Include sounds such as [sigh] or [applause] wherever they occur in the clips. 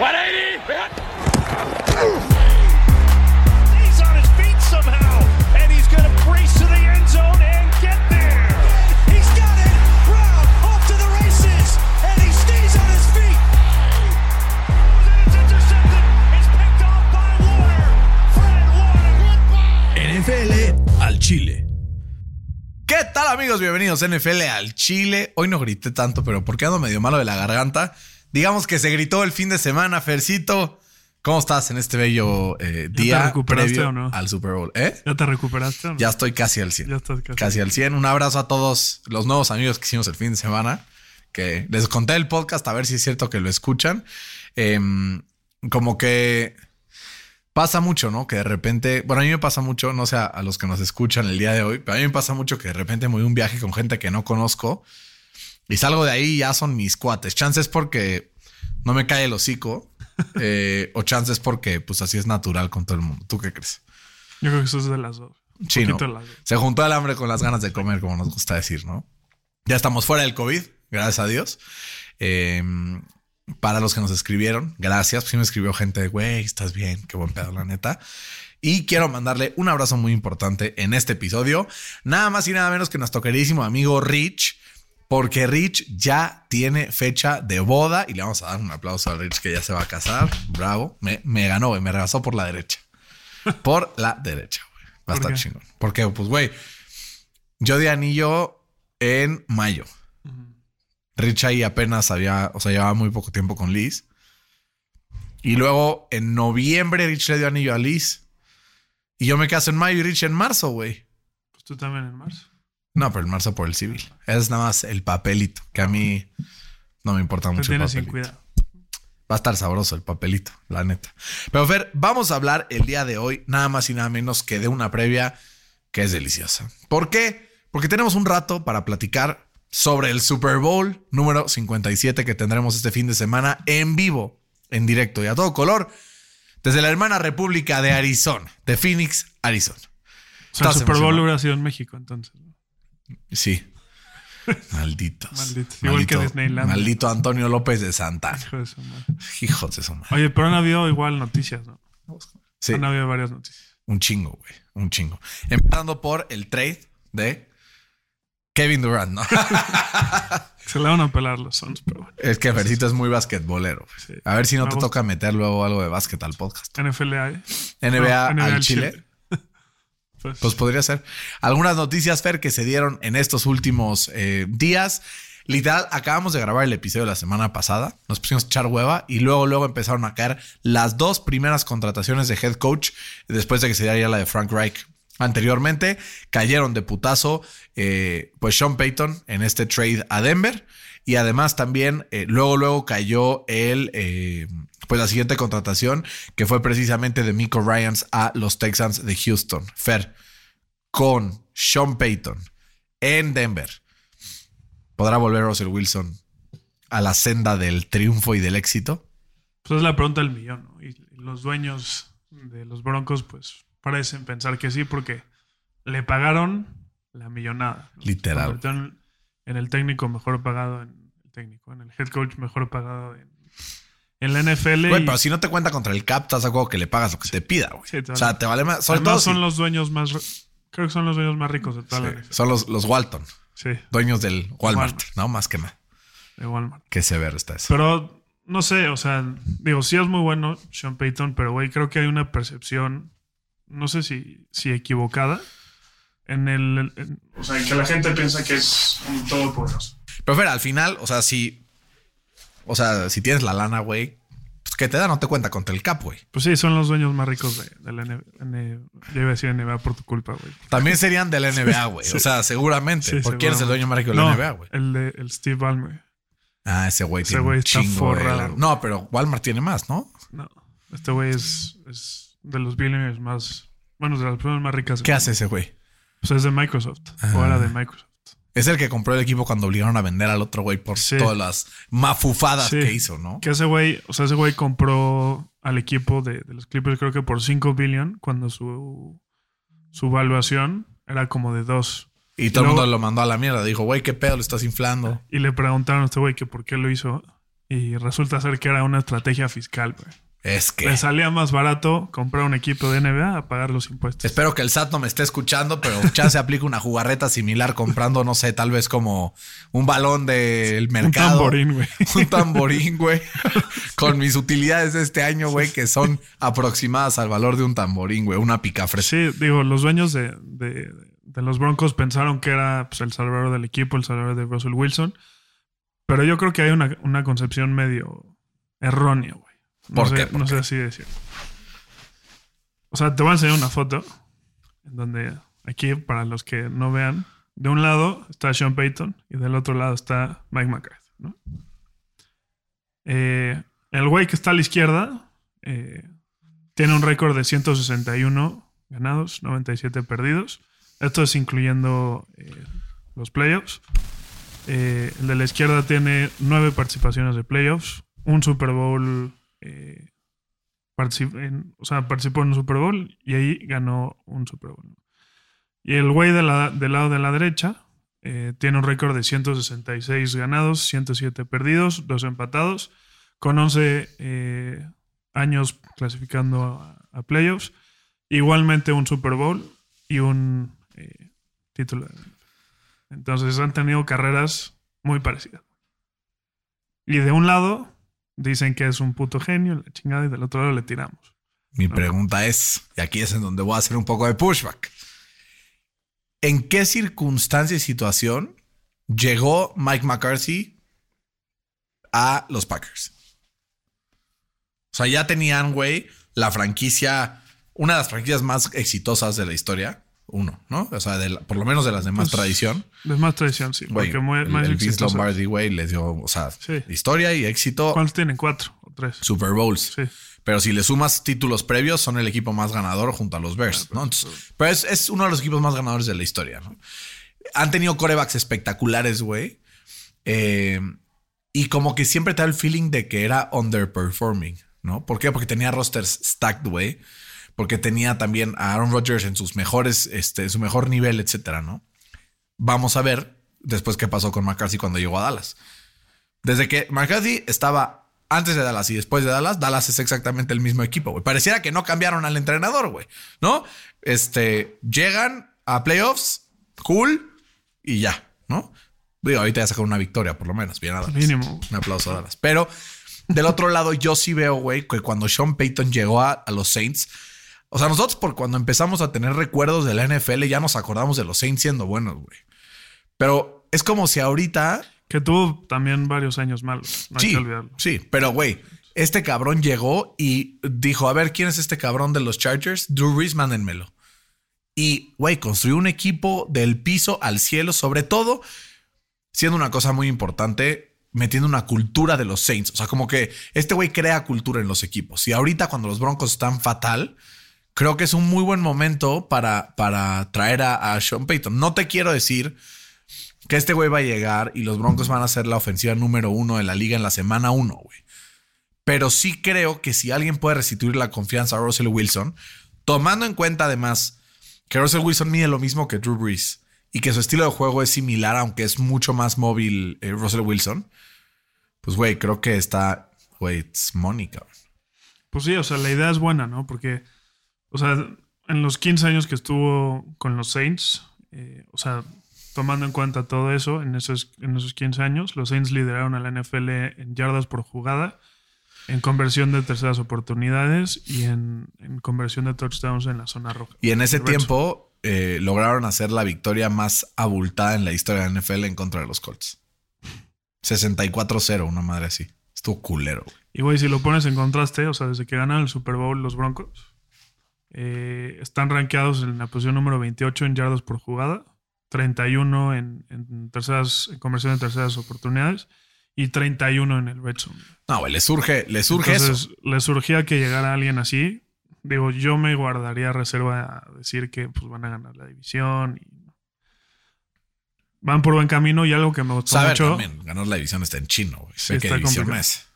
He's on his feet somehow, and he's going to brace to the end zone and get there. He's got it. Brown off to the races, and he stays on his feet. It's intercepted. It's picked off by Warner. Fred Warner. NFL al Chile. ¿Qué tal amigos? Bienvenidos a NFL al Chile. Hoy no grité tanto, pero porque ando medio malo de la garganta. Digamos que se gritó el fin de semana, Fercito. ¿Cómo estás en este bello eh, te día recuperaste previo o no? al Super Bowl? ¿Eh? ¿Ya te recuperaste o no? Ya estoy casi al 100. Ya estás casi. Casi al 100. Un abrazo a todos los nuevos amigos que hicimos el fin de semana. Que les conté el podcast a ver si es cierto que lo escuchan. Em, como que pasa mucho, ¿no? Que de repente, bueno, a mí me pasa mucho, no sé a, a los que nos escuchan el día de hoy, pero a mí me pasa mucho que de repente me voy a un viaje con gente que no conozco y salgo de ahí y ya son mis cuates. Chances porque no me cae el hocico [laughs] eh, o chances porque pues así es natural con todo el mundo. ¿Tú qué crees? Yo creo que eso es de las dos. Un Sí, ¿no? poquito de las dos. Se juntó el hambre con las ganas de comer, como nos gusta decir, ¿no? Ya estamos fuera del COVID, gracias a Dios. Eh, para los que nos escribieron, gracias. Sí me escribió gente de, güey, estás bien, qué buen pedo, la neta. Y quiero mandarle un abrazo muy importante en este episodio. Nada más y nada menos que nuestro queridísimo amigo Rich, porque Rich ya tiene fecha de boda y le vamos a dar un aplauso a Rich que ya se va a casar. Bravo. Me, me ganó, güey, me rebasó por la derecha. [laughs] Por la derecha, güey. Va a ¿Por estar chingón. Porque, pues, güey, yo di anillo en mayo. Rich ahí apenas había, o sea, llevaba muy poco tiempo con Liz. Y luego en noviembre Rich le dio anillo a Liz. Y yo me caso en mayo y Rich en marzo, güey. Pues tú también en marzo. No, pero en marzo por el civil. Es nada más el papelito, que a mí no me importa mucho el tienes sin papelito. cuidado. Va a estar sabroso el papelito, la neta. Pero Fer, vamos a hablar el día de hoy nada más y nada menos que de una previa que es deliciosa. ¿Por qué? Porque tenemos un rato para platicar sobre el Super Bowl número 57 que tendremos este fin de semana en vivo, en directo y a todo color, desde la hermana República de Arizona, de Phoenix, Arizona. O sea, el ¿Estás Super Bowl hubiera sido en México, entonces. ¿no? Sí. Malditos. Malditos. Igual que Maldito, Disneylandia. maldito Antonio López de Santana. Hijo de su madre. Hijos de su madre. Oye, pero han habido igual noticias, ¿no? Sí. Han habido varias noticias. Un chingo, güey. Un chingo. Empezando por el trade de Kevin Durant, ¿no? [laughs] Se le van a pelar los Suns, pero bueno. es que Fercito es muy basquetbolero. Sí. A ver si no Me te gusta. toca meter luego algo de básquet al podcast. NFL hay. NBA, No, al Chile. Pues, Pues podría ser. Algunas noticias, Fer, que se dieron en estos últimos eh, días. Literal, acabamos de grabar el episodio de la semana pasada. Nos pusimos a echar hueva y luego, luego empezaron a caer las dos primeras contrataciones de head coach después de que se diera la de Frank Reich. Anteriormente cayeron de putazo, eh, pues Sean Payton en este trade a Denver. Y además también eh, luego, luego cayó el, pues la siguiente contratación que fue precisamente de Miko Ryans a los Texans de Houston. Fer, con Sean Payton en Denver, ¿podrá volver Russell Wilson a la senda del triunfo y del éxito? pues es la pregunta del millón, ¿no? Y los dueños de los Broncos, pues parecen pensar que sí, porque le pagaron la millonada. ¿no? Literal. En el técnico mejor pagado en el técnico, en el head coach mejor pagado en, en la NFL. Güey, y- pero si no te cuenta contra el cap, estás de acuerdo que le pagas lo que te pida, güey. Sí, o sea, te vale más. Sobre todo son los dueños más, creo que son los dueños más ricos de toda la sí, NFL. son los, los Walton, Sí, dueños del Walmart, Walmart. ¿no? Más que nada. de Walmart. Qué severo está eso. Pero no sé, o sea, digo, sí es muy bueno Sean Payton, pero güey, creo que hay una percepción, no sé si, si equivocada, en el. en- o sea, en que la gente piensa que es un todopoderoso. Pero Fer, al final, o sea, si. O sea, si tienes la lana, güey, pues que te da, no te cuenta contra el cap, güey. Pues sí, son los dueños más ricos de, de la NBA. Yo iba a decir NBA por tu culpa, güey. También serían de la [laughs] NBA, güey. Sí. O sea, seguramente. Sí, ¿Por quién es el dueño más rico de la No, NBA, güey? El de el Steve Ballmer. Ah, ese güey Ese tiene güey un está chingo forrado. No, pero Walmart tiene más, ¿no? No, este güey es, es de los billionaires más. Bueno, de las personas más ricas. ¿Qué hace ese güey? Pues es de Microsoft. Ah. O era de Microsoft. Es el que compró el equipo cuando obligaron a vender al otro güey por Sí. todas las mafufadas Sí. que hizo, ¿no? Que ese güey, o sea, ese güey compró al equipo de, de los Clippers, creo que por 5 billion, cuando su, su valuación era como de 2. Y todo el mundo lo mandó a la mierda. Dijo, güey, qué pedo, lo estás inflando. Y le preguntaron a este güey que por qué lo hizo. Y resulta ser que era una estrategia fiscal, güey. Es que. Le salía más barato comprar un equipo de NBA a pagar los impuestos. Espero que el SAT no me esté escuchando, pero ya se aplica una jugarreta similar comprando, no sé, tal vez como un balón del mercado. tamborín, güey. [laughs] Un tamborín, güey. Con mis utilidades de este año, güey, que son aproximadas al valor de un tamborín, güey. Una picafre. Sí, digo, los dueños de, de- de los Broncos pensaron que era pues, el salvador del equipo, el salvador de Russell Wilson. Pero yo creo que hay una, una concepción medio errónea, güey. No ¿Por sé, qué? ¿Por no qué? sé así decirlo. O sea, te voy a enseñar una foto en donde aquí, para los que no vean, de un lado está Sean Payton y del otro lado está Mike McCarthy, ¿no? Eh, el güey que está a la izquierda eh, tiene un récord de 161 ganados, 97 perdidos. Esto es incluyendo eh, los playoffs. El de la izquierda tiene nueve participaciones de playoffs, un Super Bowl, eh, participó en un Super Bowl y ahí ganó un Super Bowl. Y el güey del lado de la derecha eh, tiene un récord de 166 ganados, 107 perdidos, dos empatados, con 11 eh, años clasificando a, playoffs. Igualmente un Super Bowl y un título. Entonces han tenido carreras muy parecidas. Y de un lado dicen que es un puto genio, la chingada, y del otro lado le tiramos. Mi pregunta es, y aquí es en donde voy a hacer un poco de pushback. ¿En qué circunstancia y situación llegó Mike McCarthy a los Packers? O sea, ya tenían, güey, la franquicia, una de las franquicias más exitosas de la historia. Uno, ¿no? O sea, de la- por lo menos de las de más Pues, tradición. Es más tradición, sí. Porque muy, el, más el Vince. Lombardi, güey, les dio, o sea, Sí. historia y éxito, ¿Cuántos tienen? ¿Cuatro o tres? Super Bowls. Sí. Pero si le sumas títulos previos, son el equipo más ganador junto a los Bears, ¿no? Entonces, pero es, es uno de los equipos más ganadores de la historia, ¿no? Han tenido corebacks espectaculares, güey. Eh, y como que siempre te da el feeling de que era underperforming, ¿no? ¿Por qué? Porque tenía rosters stacked, güey. Porque tenía también a Aaron Rodgers en sus mejores, este, su mejor nivel, etcétera, ¿no? Vamos a ver después qué pasó con McCarthy cuando llegó a Dallas. Desde que McCarthy estaba antes de Dallas y después de Dallas, Dallas es exactamente el mismo equipo, güey. Pareciera que no cambiaron al entrenador, güey. ¿No? Este, llegan a playoffs, cool, y ya, ¿no? Digo, ahorita ya sacaron una victoria, por lo menos. Bien a Dallas. Mínimo. Un aplauso a Dallas. Pero del otro lado, yo sí veo, güey, que cuando Sean Payton llegó a, a los Saints, o sea, nosotros por cuando empezamos a tener recuerdos de la NFL, ya nos acordamos de los Saints siendo buenos, güey. Pero es como si ahorita Que tuvo también varios años malos. No hay sí, que olvidarlo. sí, pero güey, este cabrón llegó y dijo, a ver, ¿quién es este cabrón de los Chargers? Drew Brees, mándenmelo. Y, güey, construyó un equipo del piso al cielo, sobre todo siendo una cosa muy importante, metiendo una cultura de los Saints. O sea, como que este güey crea cultura en los equipos. Y ahorita cuando los Broncos están fatal, creo que es un muy buen momento para, para traer a, Sean Payton. No te quiero decir que este güey va a llegar y los Broncos van a ser la ofensiva número uno de la liga en la semana uno, güey. Pero sí creo que si alguien puede restituir la confianza a Russell Wilson, tomando en cuenta además que Russell Wilson mide lo mismo que Drew Brees y que su estilo de juego es similar, aunque es mucho más móvil eh, Russell Wilson, pues güey, creo que está, güey, it's money, cabrón. Pues sí, o sea, la idea es buena, ¿no? Porque, o sea, en los 15 años que estuvo con los Saints, eh, o sea, tomando en cuenta todo eso, en esos, en esos 15 años, los Saints lideraron a la NFL en yardas por jugada, en conversión de terceras oportunidades y en, en conversión de touchdowns en la zona roja. Y en ese tiempo eh, lograron hacer la victoria más abultada en la historia de la NFL en contra de los Colts. 64-0, una madre así. Estuvo culero. Y güey, si lo pones en contraste, o sea, desde que ganan el Super Bowl los Broncos, eh, están rankeados en la posición número 28 en yardas por jugada, 31 en, en terceras, en conversión de terceras oportunidades y 31 en el red zone. No, le surge, le surge Entonces, eso. le surgía que llegara alguien así. Digo, yo me guardaría reserva a decir que pues, van a ganar la división. Y van por buen camino y algo que me gustó Saber mucho. también, ganar la división está en chino, güey. Sí, Sé qué división complicado. es.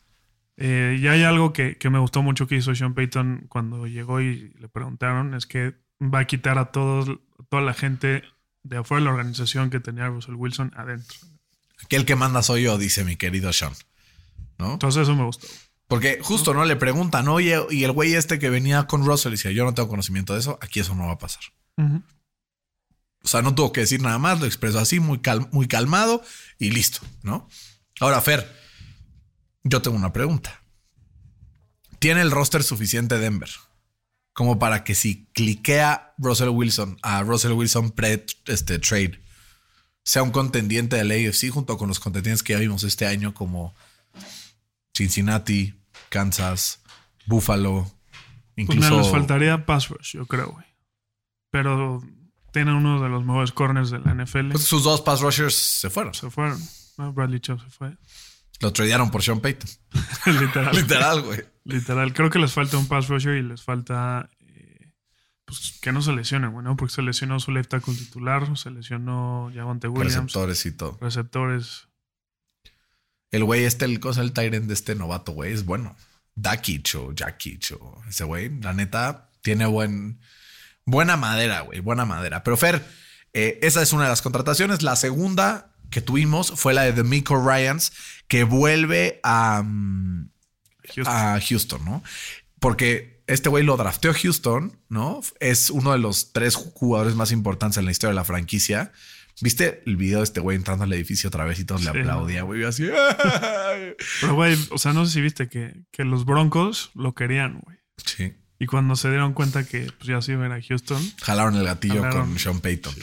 Eh, y hay algo que, que me gustó mucho que hizo Sean Payton cuando llegó y le preguntaron, es que va a quitar a todos, toda la gente de afuera de la organización que tenía Russell Wilson adentro. Aquí el que manda soy yo, dice mi querido Sean. ¿no? Entonces eso me gustó. Porque justo, ¿no? Le preguntan, oye, y el güey este que venía con Russell decía, yo no tengo conocimiento de eso, aquí eso no va a pasar. O sea, no tuvo que decir nada más, lo expresó así, muy, cal- muy calmado y listo, ¿no? Ahora, Fer, yo tengo una pregunta. ¿Tiene el roster suficiente Denver como para que si cliquea Russell Wilson a Russell Wilson pre este, trade sea un contendiente del AFC junto con los contendientes que ya vimos este año como Cincinnati, Kansas, Buffalo, Pues incluso me les faltaría pass rush, yo creo, güey. Pero tienen uno de los mejores corners de la NFL. Pues sus dos pass rushers se fueron. se fueron. No, Bradley Chubb se fue. Lo tradearon por Sean Payton. [laughs] [laughs] Literal. Literal, güey. Literal. Creo que les falta un pass rusher y les falta. eh, pues que no se lesionen, güey, ¿no? Porque se lesionó su left tackle titular, se lesionó Javonte Williams. Receptores y todo. Receptores. El güey este, el cosa, el Tyrant de este novato, güey, es bueno. Dakich o Jakich o ese güey, la neta, tiene buen, buena madera, güey, buena madera. Pero Fer, eh, esa es una de las contrataciones. La segunda que tuvimos fue la de D'Amico Ryans, que vuelve a, mm, Houston. a Houston, ¿no? Porque este güey lo drafteó Houston, ¿no? Es uno de los tres jugadores más importantes en la historia de la franquicia. ¿Viste el video de este güey entrando al edificio otra vez y todos le aplaudían, güey? Así. Pero, güey, o sea, no sé si viste que, que los Broncos lo querían, güey. sí. Y cuando se dieron cuenta que pues, ya se iban a Houston, Jalaron el gatillo Jalaron. con Sean Payton.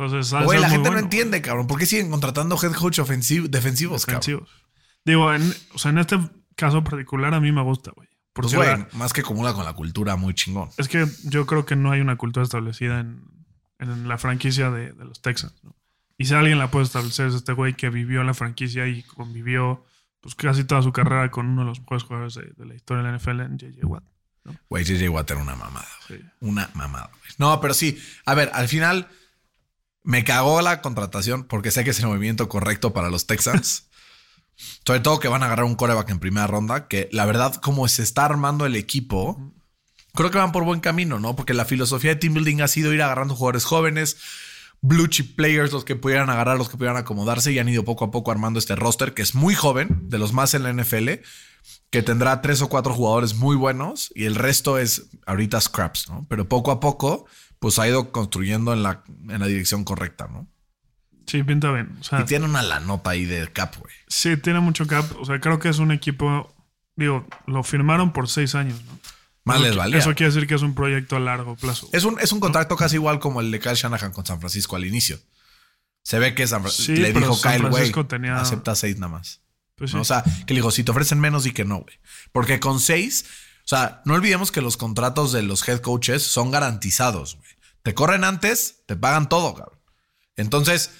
Entonces. la gente no entiende, cabrón. ¿Por qué siguen contratando head coach ofensivo, defensivos, cabrón? Defensivos. Digo, en, o sea, en este caso particular a mí me gusta, güey. Pues, güey, más que comula con la cultura, muy chingón. es que yo creo que no hay una cultura establecida en, en la franquicia de, de los Texans. ¿no? Y si alguien la puede establecer es este güey que vivió en la franquicia y convivió pues casi toda su carrera con uno de los mejores jugadores de, de la historia de la NFL, en J.J. Watt. Güey, JJ Watt era una mamada. Sí. Una mamada, güey. No, pero sí. A ver, al final me cagó la contratación porque sé que es el movimiento correcto para los Texans. [laughs] Sobre todo que van a agarrar un coreback en primera ronda, que la verdad, como se está armando el equipo, creo que van por buen camino, ¿no? Porque la filosofía de team building ha sido ir agarrando jugadores jóvenes, blue chip players, los que pudieran agarrar, los que pudieran acomodarse y han ido poco a poco armando este roster que es muy joven, de los más en la NFL, que tendrá tres o cuatro jugadores muy buenos y el resto es ahorita scraps, ¿no? Pero poco a poco, pues ha ido construyendo en la, en la dirección correcta, ¿no? Sí, pinta bien. O sea, Y tiene una la nota ahí de cap, güey. sí, tiene mucho cap. O sea, creo que es un equipo. Digo, lo firmaron por seis años, ¿no? Más Eso les valía. Eso quiere decir que es un proyecto a largo plazo. Es un, es un contrato casi igual como el de Kyle Shanahan con San Francisco al inicio. Se ve que San Sí, le dijo San Kyle, güey, tenía- acepta seis nada más. Pues ¿no? sí. O sea, que le dijo, si te ofrecen menos, y que no, güey. Porque con seis, sea, no olvidemos que los contratos de los head coaches son garantizados, güey. Te corren antes, te pagan todo, cabrón. Entonces,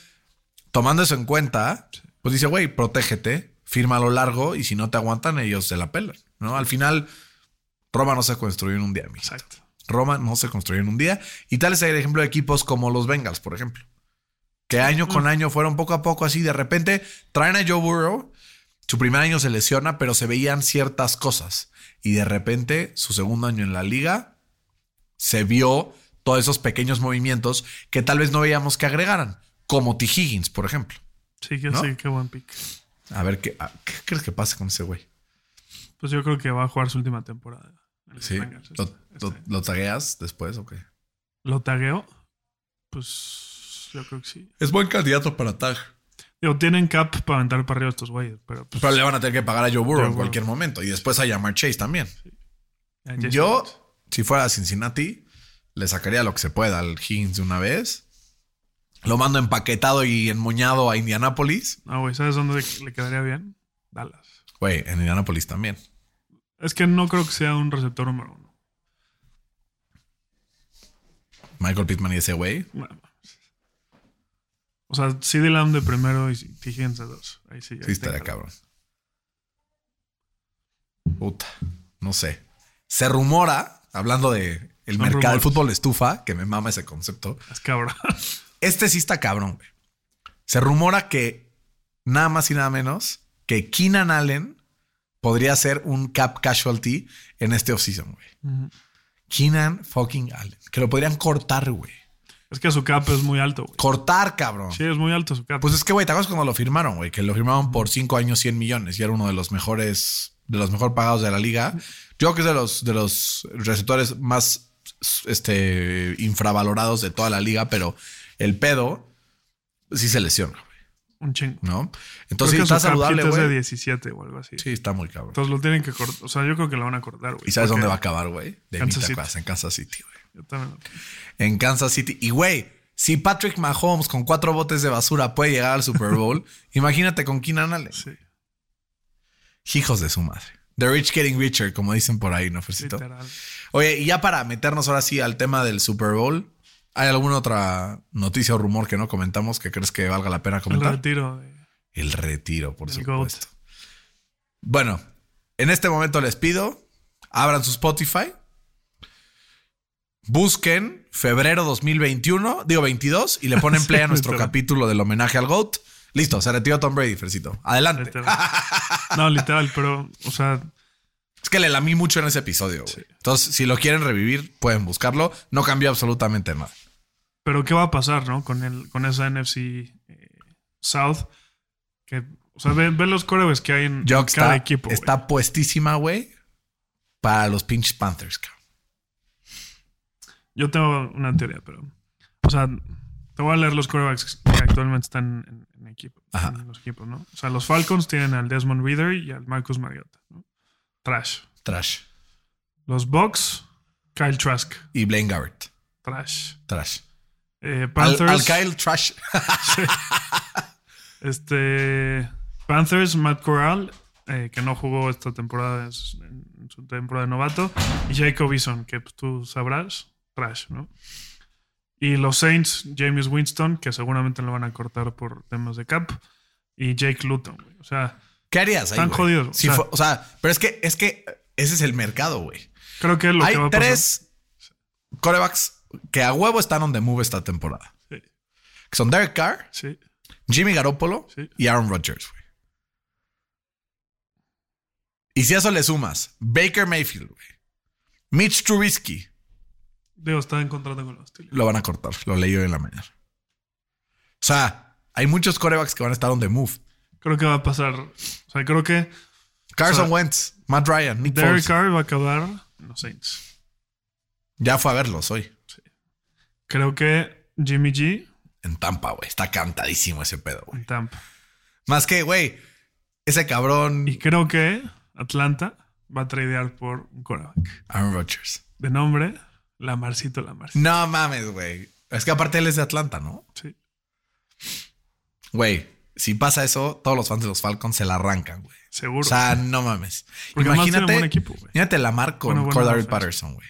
tomando eso en cuenta, pues dice, güey, protégete, firma a lo largo y si no te aguantan, ellos se la pelan, ¿no? Al final, Roma no se construyó en un día, amigo. Exacto. Roma no se construyó en un día. Y tal es el ejemplo de equipos como los Bengals, por ejemplo. Que año con año fueron poco a poco así. De repente traen a Joe Burrow. Su primer año se lesiona, pero se veían ciertas cosas. Y de repente, su segundo año en la liga, se vio todos esos pequeños movimientos que tal vez no veíamos que agregaran. Como T. Higgins, por ejemplo. Sí, que ¿No? sí, qué buen pick. A ver, ¿qué, a- ¿qué crees que pase con ese güey? Pues yo creo que va a jugar su última temporada. ¿Sí? Bengals, ¿Lo, este- lo, este. lo tagueas después o qué? ¿Lo tagueo? Pues yo creo que sí. Es buen candidato para tag. Digo, tienen cap para aventar para arriba estos güeyes, pero pues, Pero le van a tener que pagar a Joe Burrow en cualquier momento. Y después a Jamar Chase también. Yo, si fuera a Cincinnati, le sacaría lo que se pueda al Higgins de una vez. Lo mando empaquetado y enmoñado a Indianapolis. Ah, güey, ¿sabes dónde le quedaría bien? Dallas. Güey, en Indianapolis también. Es que no creo que sea un receptor número uno. Michael Pittman y ese güey. Bueno, o sea, CD Lamb de primero y T. Higgins de dos. Ahí sí. ahí Sí, estaría cabrón. Puta, no sé. Se rumora, hablando de el Son mercado del fútbol estufa, que me mama ese concepto. Es cabrón. [laughs] Este sí está cabrón, güey. Se rumora que nada más y nada menos que Keenan Allen podría ser un cap casualty en este offseason, güey. Ujú. Keenan fucking Allen. Que lo podrían cortar, güey. Es que su cap es muy alto, güey. Cortar, cabrón. Sí, es muy alto su cap. Pues es que, güey, ¿te acuerdas cuando lo firmaron, güey? Que lo firmaron por cinco años 100 millones y era uno de los mejores, de los mejor pagados de la liga. Yo creo que es de los, de los receptores más este, infravalorados de toda la liga, pero el pedo sí se lesiona, güey, un chingo. ¿no? Creo Entonces, que está su saludable, es de güey. 17 o algo así. Sí, está muy cabrón. Entonces lo tienen que cortar. O sea, yo creo que lo van a cortar, güey. ¿Y sabes dónde va a acabar, güey? De Kansas City. acuerdas, en Kansas City, güey. En Kansas City. Y, güey, si Patrick Mahomes con cuatro botes de basura puede llegar al Super Bowl, [laughs] imagínate con Keenan Allen. Sí, Hijos de su madre. The rich getting richer, como dicen por ahí, ¿no, Fercito? literal. Oye, y ya para meternos ahora sí al tema del Super Bowl, ¿hay alguna otra noticia o rumor que no comentamos que crees que valga la pena El comentar? retiro de. El retiro, por Del supuesto. Bueno, en este momento les pido, abran su Spotify, busquen febrero 2021, digo 22, y le ponen [laughs] play a nuestro capítulo del homenaje al GOAT. Listo, se retiró Tom Brady, Fercito. Adelante. Literal. [laughs] No, literal, pero, o sea, Es que le lamí mucho en ese episodio. Entonces, si lo quieren revivir, pueden buscarlo. No cambió absolutamente nada. pero ¿qué va a pasar, no? Con, el, con esa NFC eh, South. Que, o sea, ve, ve los corebacks que hay en cada está, equipo. está puestísima, güey, para los pinches Panthers, cabrón. Yo tengo una teoría, pero. O sea, te voy a leer los corebacks que actualmente están en, en equipo, en los equipos, ¿no? O sea, los Falcons tienen al Desmond Reader y al Marcus Mariota, ¿no? Trash. Trash. Los Bucks, Kyle Trask, Y Blaine Garrett. trash. Trash. Eh, Panthers, al Kyle Trash. [laughs] este Panthers, Matt Corral, eh, que no jugó esta temporada en su, en su temporada de novato, y Jacob Eason, que pues, tú sabrás, trash, ¿no? Y los Saints, James Winston, que seguramente lo van a cortar por temas de cap, y Jake Luton, güey. O sea, ¿Qué harías ahí, Están güey? jodidos, o sea- fue- o sea, pero es que, es que ese es el mercado, güey. creo que es lo Hay que va a pasar. tres corebacks que a huevo están on the move esta temporada. Sí, Que son Derek Carr, sí, Jimmy Garoppolo Sí. y Aaron Rodgers, güey. Y si a eso le sumas Baker Mayfield, güey. Mitch Trubisky, Digo, está en contrato con los Steelers. lo van a cortar. Lo leí hoy en la mañana. O sea, hay muchos corebacks que van a estar on the move. Creo que va a pasar. O sea, creo que Carson O sea, Wentz, Matt Ryan, Nick Derek. Carr va a acabar en los Saints. Ya fue a verlos hoy. Creo que Jimmy G En Tampa, güey. Está cantadísimo ese pedo, güey. en Tampa. Más que, güey, ese cabrón Y creo que Atlanta va a tradear por un quarterback. Aaron Rodgers. De nombre, Lamarcito Lamarcito. No mames, güey. Es que aparte él es de Atlanta, ¿no? Sí. Güey, si pasa eso, todos los fans de los Falcons se la arrancan, güey. Seguro. O sea, no mames. Porque Imagínate, buen equipo, imagínate Lamar con Bueno. Patterson, güey.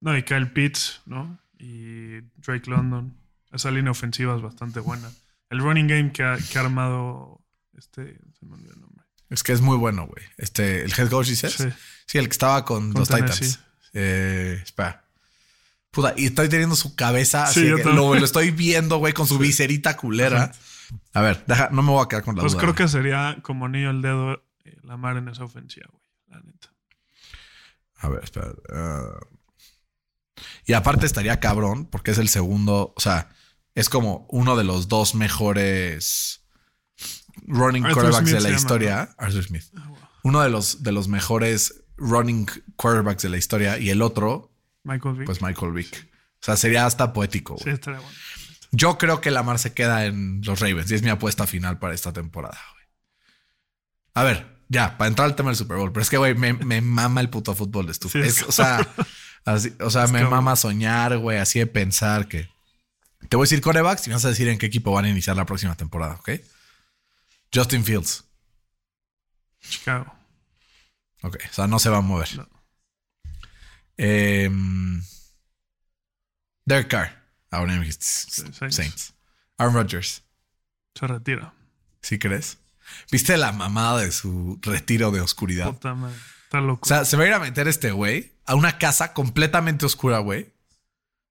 No, y Kyle Pitts, ¿no? Y Drake London. Esa línea ofensiva es bastante buena. El running game que ha, que ha armado este. Se me olvidó el nombre. Es que es muy bueno, güey. Este, el head coach dices. Sí. Sí, el que estaba con, Con los Tennessee. Titans. Eh, espera. Puta, y estoy teniendo su cabeza. Sí, así yo que también. lo, lo estoy viendo, güey, con su viserita culera. A ver, deja, no me voy a quedar con la Pues duda. creo güey. que sería como anillo al dedo eh, Lamar en esa ofensiva, güey. La neta. A ver, espera. ah. y aparte estaría cabrón porque es el segundo, o sea, es como uno de los dos mejores running Arthur quarterbacks Smith de la llama, historia. Arthur Smith. Ah, wow. Uno de los, de los mejores running quarterbacks de la historia y el otro, Michael Vick. pues Michael Vick. O sea, sería hasta poético. güey. sí, estaría bueno. Yo creo que Lamar se queda en los Ravens y es mi apuesta final para esta temporada. güey. A ver, ya, para entrar al tema del Super Bowl, pero es que, güey, me, me mama el puto fútbol de estufa. Sí, Es- o sea, así- o sea [laughs] me mama soñar, güey, así de pensar que. Te voy a decir corebacks y me vas a decir en qué equipo van a iniciar la próxima temporada, ¿ok? Justin Fields. Chicago. Ok, o sea, no se va a mover. No. Em, Derek Carr. Ahora me dijiste Saints. Saints. Aaron Rodgers. Se retira. ¿Sí crees? ¿Viste la mamada de su retiro de oscuridad? Puta madre. Está loco. O sea, se va a ir a meter este güey a una casa completamente oscura, güey.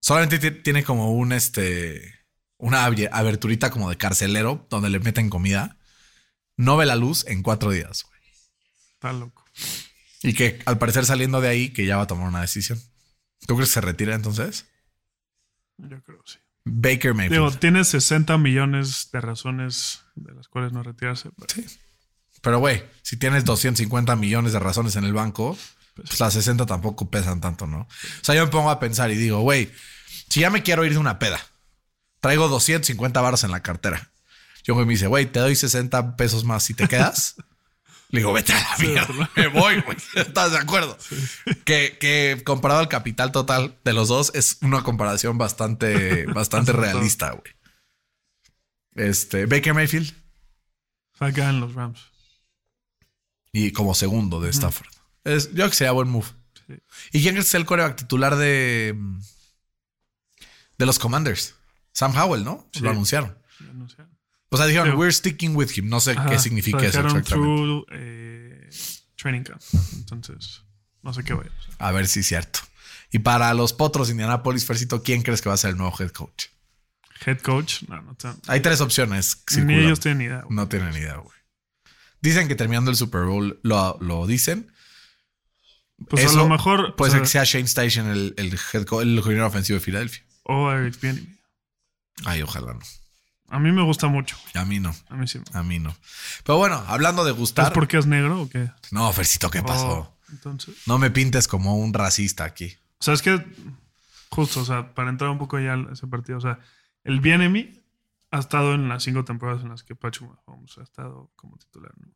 Solamente ti- tiene como un este. Una abe- aberturita como de carcelero donde le meten comida. No ve la luz en cuatro días, güey. Está loco. Y que al parecer saliendo de ahí, que ya va a tomar una decisión. ¿Tú crees que se retira entonces? Yo creo, sí. Baker Mayfield. Digo, tiene 60 millones de razones de las cuales no retirarse. pero- Sí. Pero, güey, si tienes 250 millones de razones en el banco, pues las 60 tampoco pesan tanto, ¿no? O sea, yo me pongo a pensar y digo, güey, si ya me quiero ir de una peda, traigo 250 baros en la cartera. Yo me dice, güey, te doy 60 pesos más si te quedas. [laughs] Le digo, vete a la mierda. [laughs] Me voy, güey. [laughs] ¿Estás de acuerdo? Que, que comparado al capital total de los dos es una comparación bastante, [laughs] bastante realista, güey. Este, Baker Mayfield en los Rams. y como segundo de Stafford. Es, yo creo que sería buen move. Sí. ¿Y quién es el coreback titular de, de los Commanders? Sam Howell, ¿no? Sí. Lo anunciaron. O sea, dijeron, we're sticking with him. No sé Ajá, qué significa eso exactamente. through, eh, training camp. Entonces, no sé qué vaya a pasar. A ver si es cierto. Y para los potros de Indianapolis, Fercito, ¿quién crees que va a ser el nuevo head coach? Head coach, no, no te- Hay tres opciones. Ni ellos tienen idea. güey. No tienen idea, güey. Dicen que terminando el Super Bowl lo, lo dicen. Pues Eso a lo mejor. Puede o ser sea, que sea Shane Station el, el head coach, el coordinador ofensivo de Filadelfia. O Eric Bieniemy. Ay, ojalá no. A mí me gusta mucho. A mí no. A mí sí. A mí no. Pero bueno, hablando de ¿Es gustar. porque es negro o qué? No, Fercito, ¿qué pasó? Oh, entonces. No me pintes como un racista aquí. O sea, es que. Justo, o sea, para entrar un poco ya a ese partido. O sea, el Bienemy ha estado en las cinco temporadas en las que Patrick Mahomes ha estado como titular. ¿no?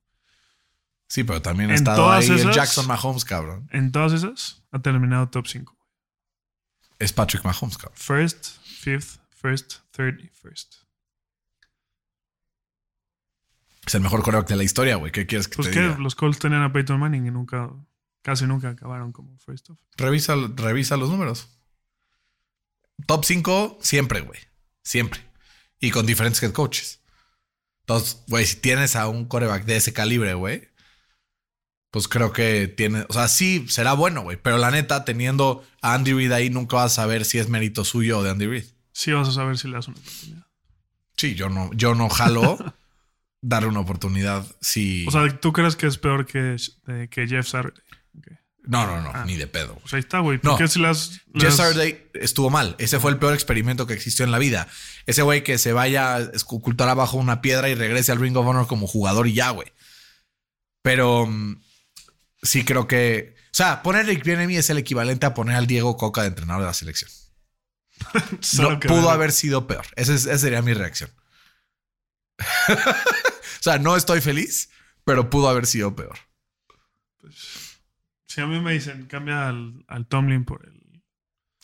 Sí, pero también ha En estado ahí el esas- Jackson Mahomes, cabrón. En todas esas ha terminado top 5. Es Patrick Mahomes, cabrón. First, fifth, first, third y first. Es el mejor coreback de la historia, güey. ¿Qué quieres que Pues te que diga? los Colts tenían a Peyton Manning y nunca, casi nunca acabaron como first off. Revisa, revisa los números. Top 5 siempre, güey. Siempre. Y con diferentes head coaches. Entonces, güey, si tienes a un coreback de ese calibre, güey, pues creo que tiene. O sea, sí, será bueno, güey. Pero la neta, teniendo a Andy Reid ahí, nunca vas a saber si es mérito suyo o de Andy Reid. Sí vas a saber si le das una oportunidad. Sí, yo no, yo no jalo [laughs] darle una oportunidad si. O sea, ¿tú crees que es peor que, que Jeff Saturday? No, no, no, Ah. ni de pedo. Pues ahí está, güey. ¿Por No. qué si las... Jeff Saturday estuvo mal. Ese fue el peor experimento que existió en la vida. Ese güey que se vaya a ocultar abajo una piedra y regrese al Ring of Honor como jugador y ya, güey. Pero mm, sí creo que. O sea, poner Rick Bieniemy es el equivalente a poner al Diego Coca de entrenador de la selección. [laughs] No, pudo haber sido peor. Esa, es- esa sería mi reacción. [laughs] o sea, no estoy feliz, pero pudo haber sido peor. Si a mí me dicen, cambia al, al Tomlin por el...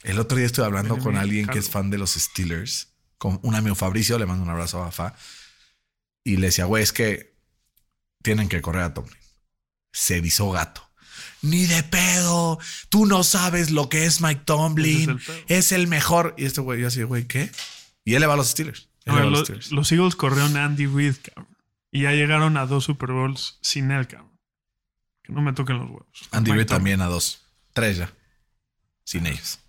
El otro día estuve hablando con alguien que es fan de los Steelers, con un amigo Fabricio, le mando un abrazo a Fa, y le decía, güey, es que tienen que correr a Tomlin. Se visó gato. Ni de pedo. Tú no sabes lo que es Mike Tomlin. Es el pedo. es el mejor. Y este güey, yo así, güey, ¿qué? Y él le va a los Steelers. Los Eagles corrieron a Andy Reid, cabrón. Y ya llegaron a dos Super Bowls sin él, cabrón. Que no me toquen los huevos. Andy Reid también a dos. Tres ya. Sin ellos.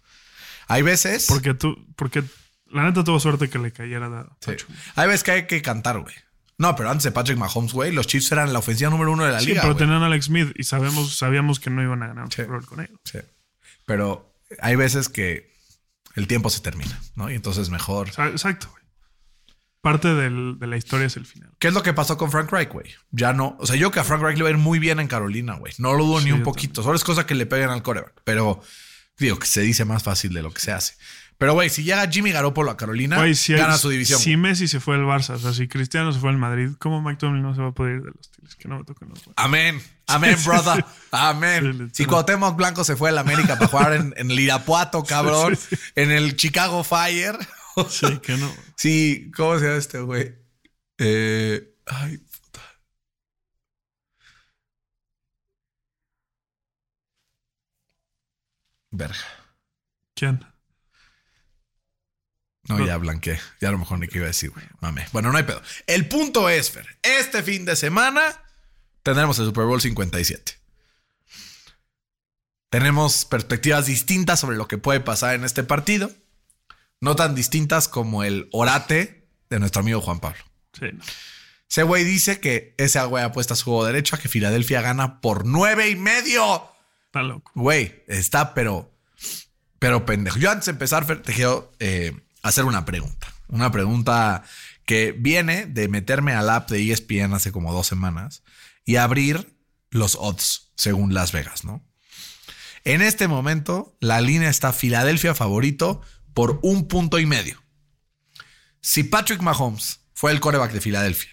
Hay veces. Porque tú, porque la neta tuvo suerte que le cayera a Sí. Hay veces que hay que cantar, güey. No, pero antes de Patrick Mahomes, güey, los Chiefs eran la ofensiva número uno de la Sí, liga. pero güey. tenían a Alex Smith y sabemos, sabíamos que no iban a ganar un Sí. Super Bowl con él. Sí. Pero hay veces que el tiempo se termina, ¿no? Y entonces mejor. Exacto. Parte del- de la historia es el final. ¿Qué es lo que pasó con Frank Reich, güey? Ya no. O sea, yo que a Frank Reich le va a ir muy bien en Carolina, güey. No lo dudo Sí, ni un poquito. Solo es cosa que le peguen al coreback. Pero digo que se dice más fácil de lo que se hace. Pero, güey, si llega Jimmy Garoppolo a Carolina, si, gana hay- su división. si Messi se fue al Barça, o sea, si Cristiano se fue al Madrid, ¿cómo Mike Tomlin no se va a poder ir de los Steelers? Que no me toquen los huevos. Amén. Amén, brother. Amén. Si Cuauhtémoc Blanco se fue a la América para jugar en, en el Irapuato, cabrón, Sí, sí. en el Chicago Fire. Sí, [laughs] que no. Sí, ¿cómo se llama este güey? Eh, ay, puta. Verga. ¿Quién? No, No. ya blanqueé. Ya a lo mejor ni qué iba a decir, güey. Mame. Bueno, no hay pedo. El punto es, Fer, este fin de semana tendremos el Super Bowl 57. Tenemos perspectivas distintas sobre lo que puede pasar en este partido. No tan distintas como el orate de nuestro amigo Juan Pablo. Sí. Ese güey dice que ese güey apuesta su juego derecho a que Filadelfia gana por nueve y medio. Está loco. Güey, está pero, pero pendejo. Yo antes de empezar, Fer, te quiero eh, hacer una pregunta. Una pregunta que viene de meterme al app de ESPN hace como dos semanas y abrir los odds según Las Vegas, ¿no? En este momento, la línea está Filadelfia favorito por un punto y medio. Si Patrick Mahomes fue el coreback de Filadelfia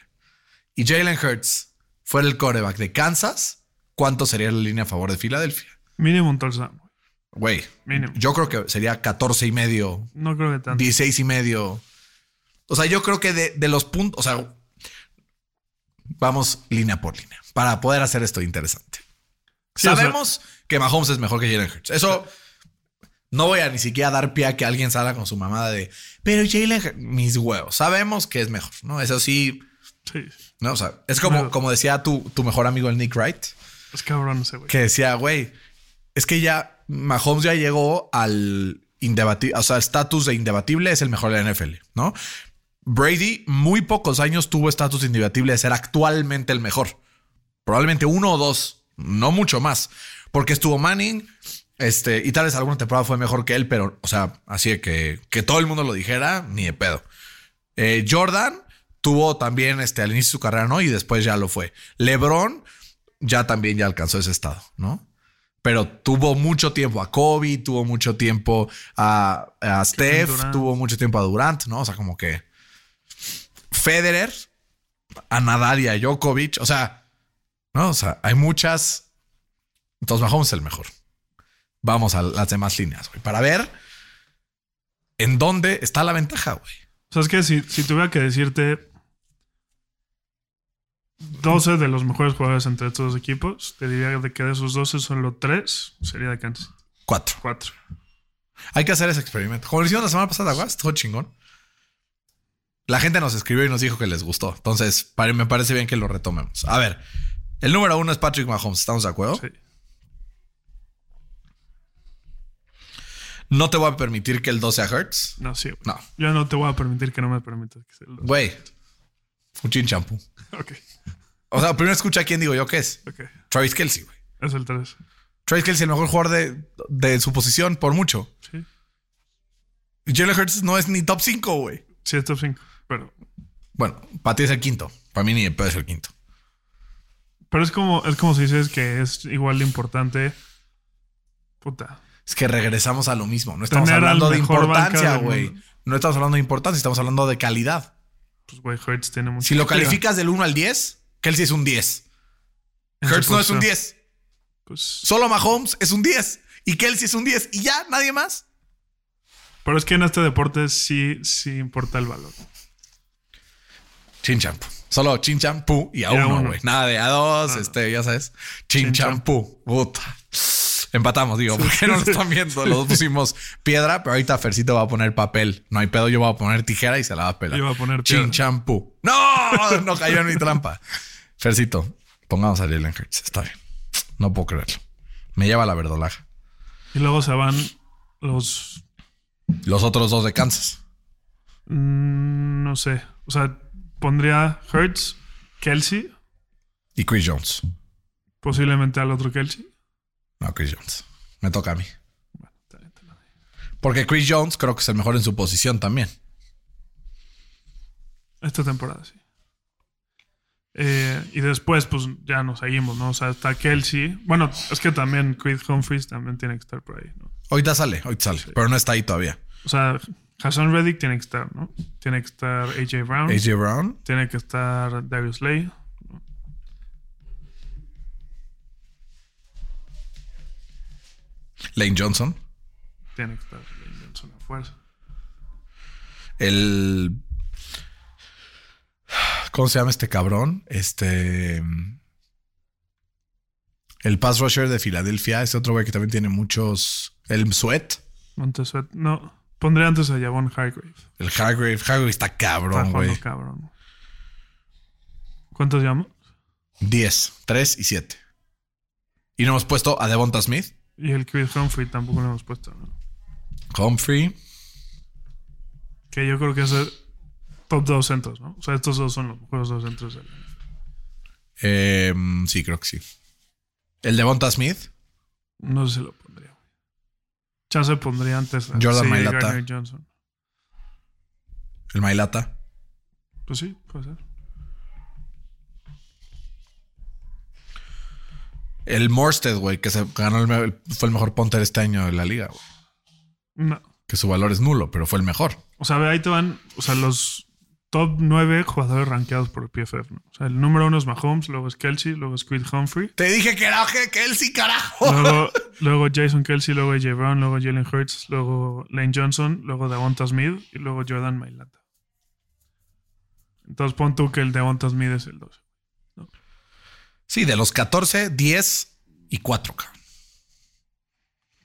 y Jalen Hurts fuera el coreback de Kansas, ¿cuánto sería la línea a favor de Filadelfia? Mínimo un touchdown. Güey, Mínimo. yo creo que sería 14 y medio, No creo que tanto. 16 y medio. O sea, yo creo que de, de los puntos, o sea, vamos línea por línea para poder hacer esto interesante. Sí, o sea- Sabemos que Mahomes es mejor que Jalen Hurts. Eso no voy a ni siquiera dar pie a que alguien salga con su mamada de, pero Jalen mis huevos. Sabemos que es mejor, ¿no? Eso sí, Sí. ¿no? O sea, es como, Claro. como decía tu, tu mejor amigo el Nick Wright, Es cabrón ese güey. que decía, güey, es que ya Mahomes ya llegó al indebatible, o sea, estatus de indebatible es el mejor de la NFL, ¿no? Brady muy pocos años tuvo estatus de indebatible de ser actualmente el mejor. Probablemente uno o dos, no mucho más, porque estuvo Manning, este, y tal vez alguna temporada fue mejor que él, pero, o sea, así de que, que todo el mundo lo dijera, ni de pedo. Eh, Jordan tuvo también este, al inicio de su carrera, ¿no? Y después ya lo fue. LeBron ya también ya alcanzó ese estado, ¿no? Pero tuvo mucho tiempo a Kobe, tuvo mucho tiempo a, a Steph, tuvo mucho tiempo a Durant, ¿no? O sea, como que Federer, a Nadal y a Djokovic, o sea, ¿no? O sea, hay muchas. Entonces, Mahomes es el mejor. Vamos a las demás líneas, güey, para ver en dónde está la ventaja, güey. O sea, es que si, si tuviera que decirte 12 de los mejores jugadores entre estos dos equipos, te diría de que de esos 12 solo 3 sería de Kansas. Cuatro. 4. Hay que hacer ese experimento. Como lo hicimos la semana pasada, güey, estuvo chingón. La gente nos escribió y nos dijo que les gustó. Entonces, me parece bien que lo retomemos. A ver, el número uno es Patrick Mahomes. ¿Estamos de acuerdo? Sí. No te voy a permitir que el 2 sea Hertz. No, sí. güey. No. Yo no te voy a permitir que no me permitas que sea el 2. Güey, un chin champú. [laughs] Ok, O sea, primero escucha quién digo yo que es. ok. Travis Kelsey, güey. Es el 3. Travis Kelsey, el mejor jugador de, de su posición por mucho. Sí. Jalen Hurts no es ni top 5, güey. Sí, es top 5. Pero, Bueno, para ti es el quinto. Para mí ni de pedo es el quinto. pero es como, es como si dices que es igual de importante. Puta. Es que regresamos a lo mismo. No estamos Tener hablando de importancia, güey. No estamos hablando de importancia, estamos hablando de calidad. Pues, güey, Hurts tiene mucho. Si lo calificas del 1 al 10, Kelsey es un 10. En su Hurts no es un posición. 10. Pues, Solo Mahomes es un 10. Y Kelsey es un 10. Y ya, nadie más. pero es que en este deporte sí, sí importa el valor. Chin champú. Solo chin champú y a Y a uno, güey. Nada de a dos, este, ya sabes. Chin Chin. Puta. Empatamos, digo, porque no lo [laughs] están viendo. Los dos pusimos piedra, pero ahorita Fercito va a poner papel. No hay pedo, yo voy a poner tijera y se la va a pelar. Yo voy a poner Chin champú. ¡No! No cayó en mi trampa. Fercito, pongamos a Jalen Hurts. Está bien. No puedo creerlo. Me lleva la verdolaja. Y luego se van los. Los otros dos de Kansas. mm, no sé. O sea, pondría Hurts, Kelsey, Y Chris Jones. posiblemente al otro Kelsey. No, Chris Jones. Me toca a mí. Porque Chris Jones creo que es el mejor en su posición también. Esta temporada, sí. Eh, y después, pues ya nos seguimos, ¿no? O sea, está Kelsey. Bueno, es que también Creed Humphries también tiene que estar por ahí, ¿no? Ahorita sale, ahorita sale. Pero no está ahí todavía. O sea, Hassan Reddick tiene que estar, ¿no? Tiene que estar AJ Brown. AJ Brown. Tiene que estar Darius Lay. Lane Johnson. Tiene que estar Lane Johnson a fuerza. El. ¿Cómo se llama este cabrón? Este. El pass rusher de Filadelfia. Este otro güey que también tiene muchos. El Sweat. Montesuet. No. Pondré antes a Javon Hargrave. El Hargrave. Hargrave está cabrón, güey. cabrón. ¿Cuántos llamo? 10, 3 y 7. Y no hemos puesto a Devonta Smith, Y el Creed Humphrey tampoco lo hemos puesto, ¿no? Humphrey. Que yo creo que es el top dos centros, ¿no? O sea, estos dos son los mejores dos centros. del- Eh, sí, creo que sí. El Devonta Smith. No sé si lo pondría. Chance pondría antes Jordan C.J. Mailata. Johnson. El Mailata. Pues sí, puede ser. El Morsted, güey, que se ganó el, fue el mejor punter este año de la liga, güey. No. Que su valor es nulo, pero fue el mejor. O sea, ahí te van, o sea, los top 9 jugadores rankeados por el PFF. ¿no? O sea, el número uno es Mahomes, luego es Kelsey, luego es Creed Humphrey, Te dije que era Kelsey, carajo. luego, [laughs] luego Jason Kelsey, luego AJ Brown, luego Jalen Hurts, luego Lane Johnson, luego Devonta Smith y luego Jordan Mailata. Entonces pon tú que el Devonta Smith es el 12. Sí, de los 14, 10 y 4, cabrón.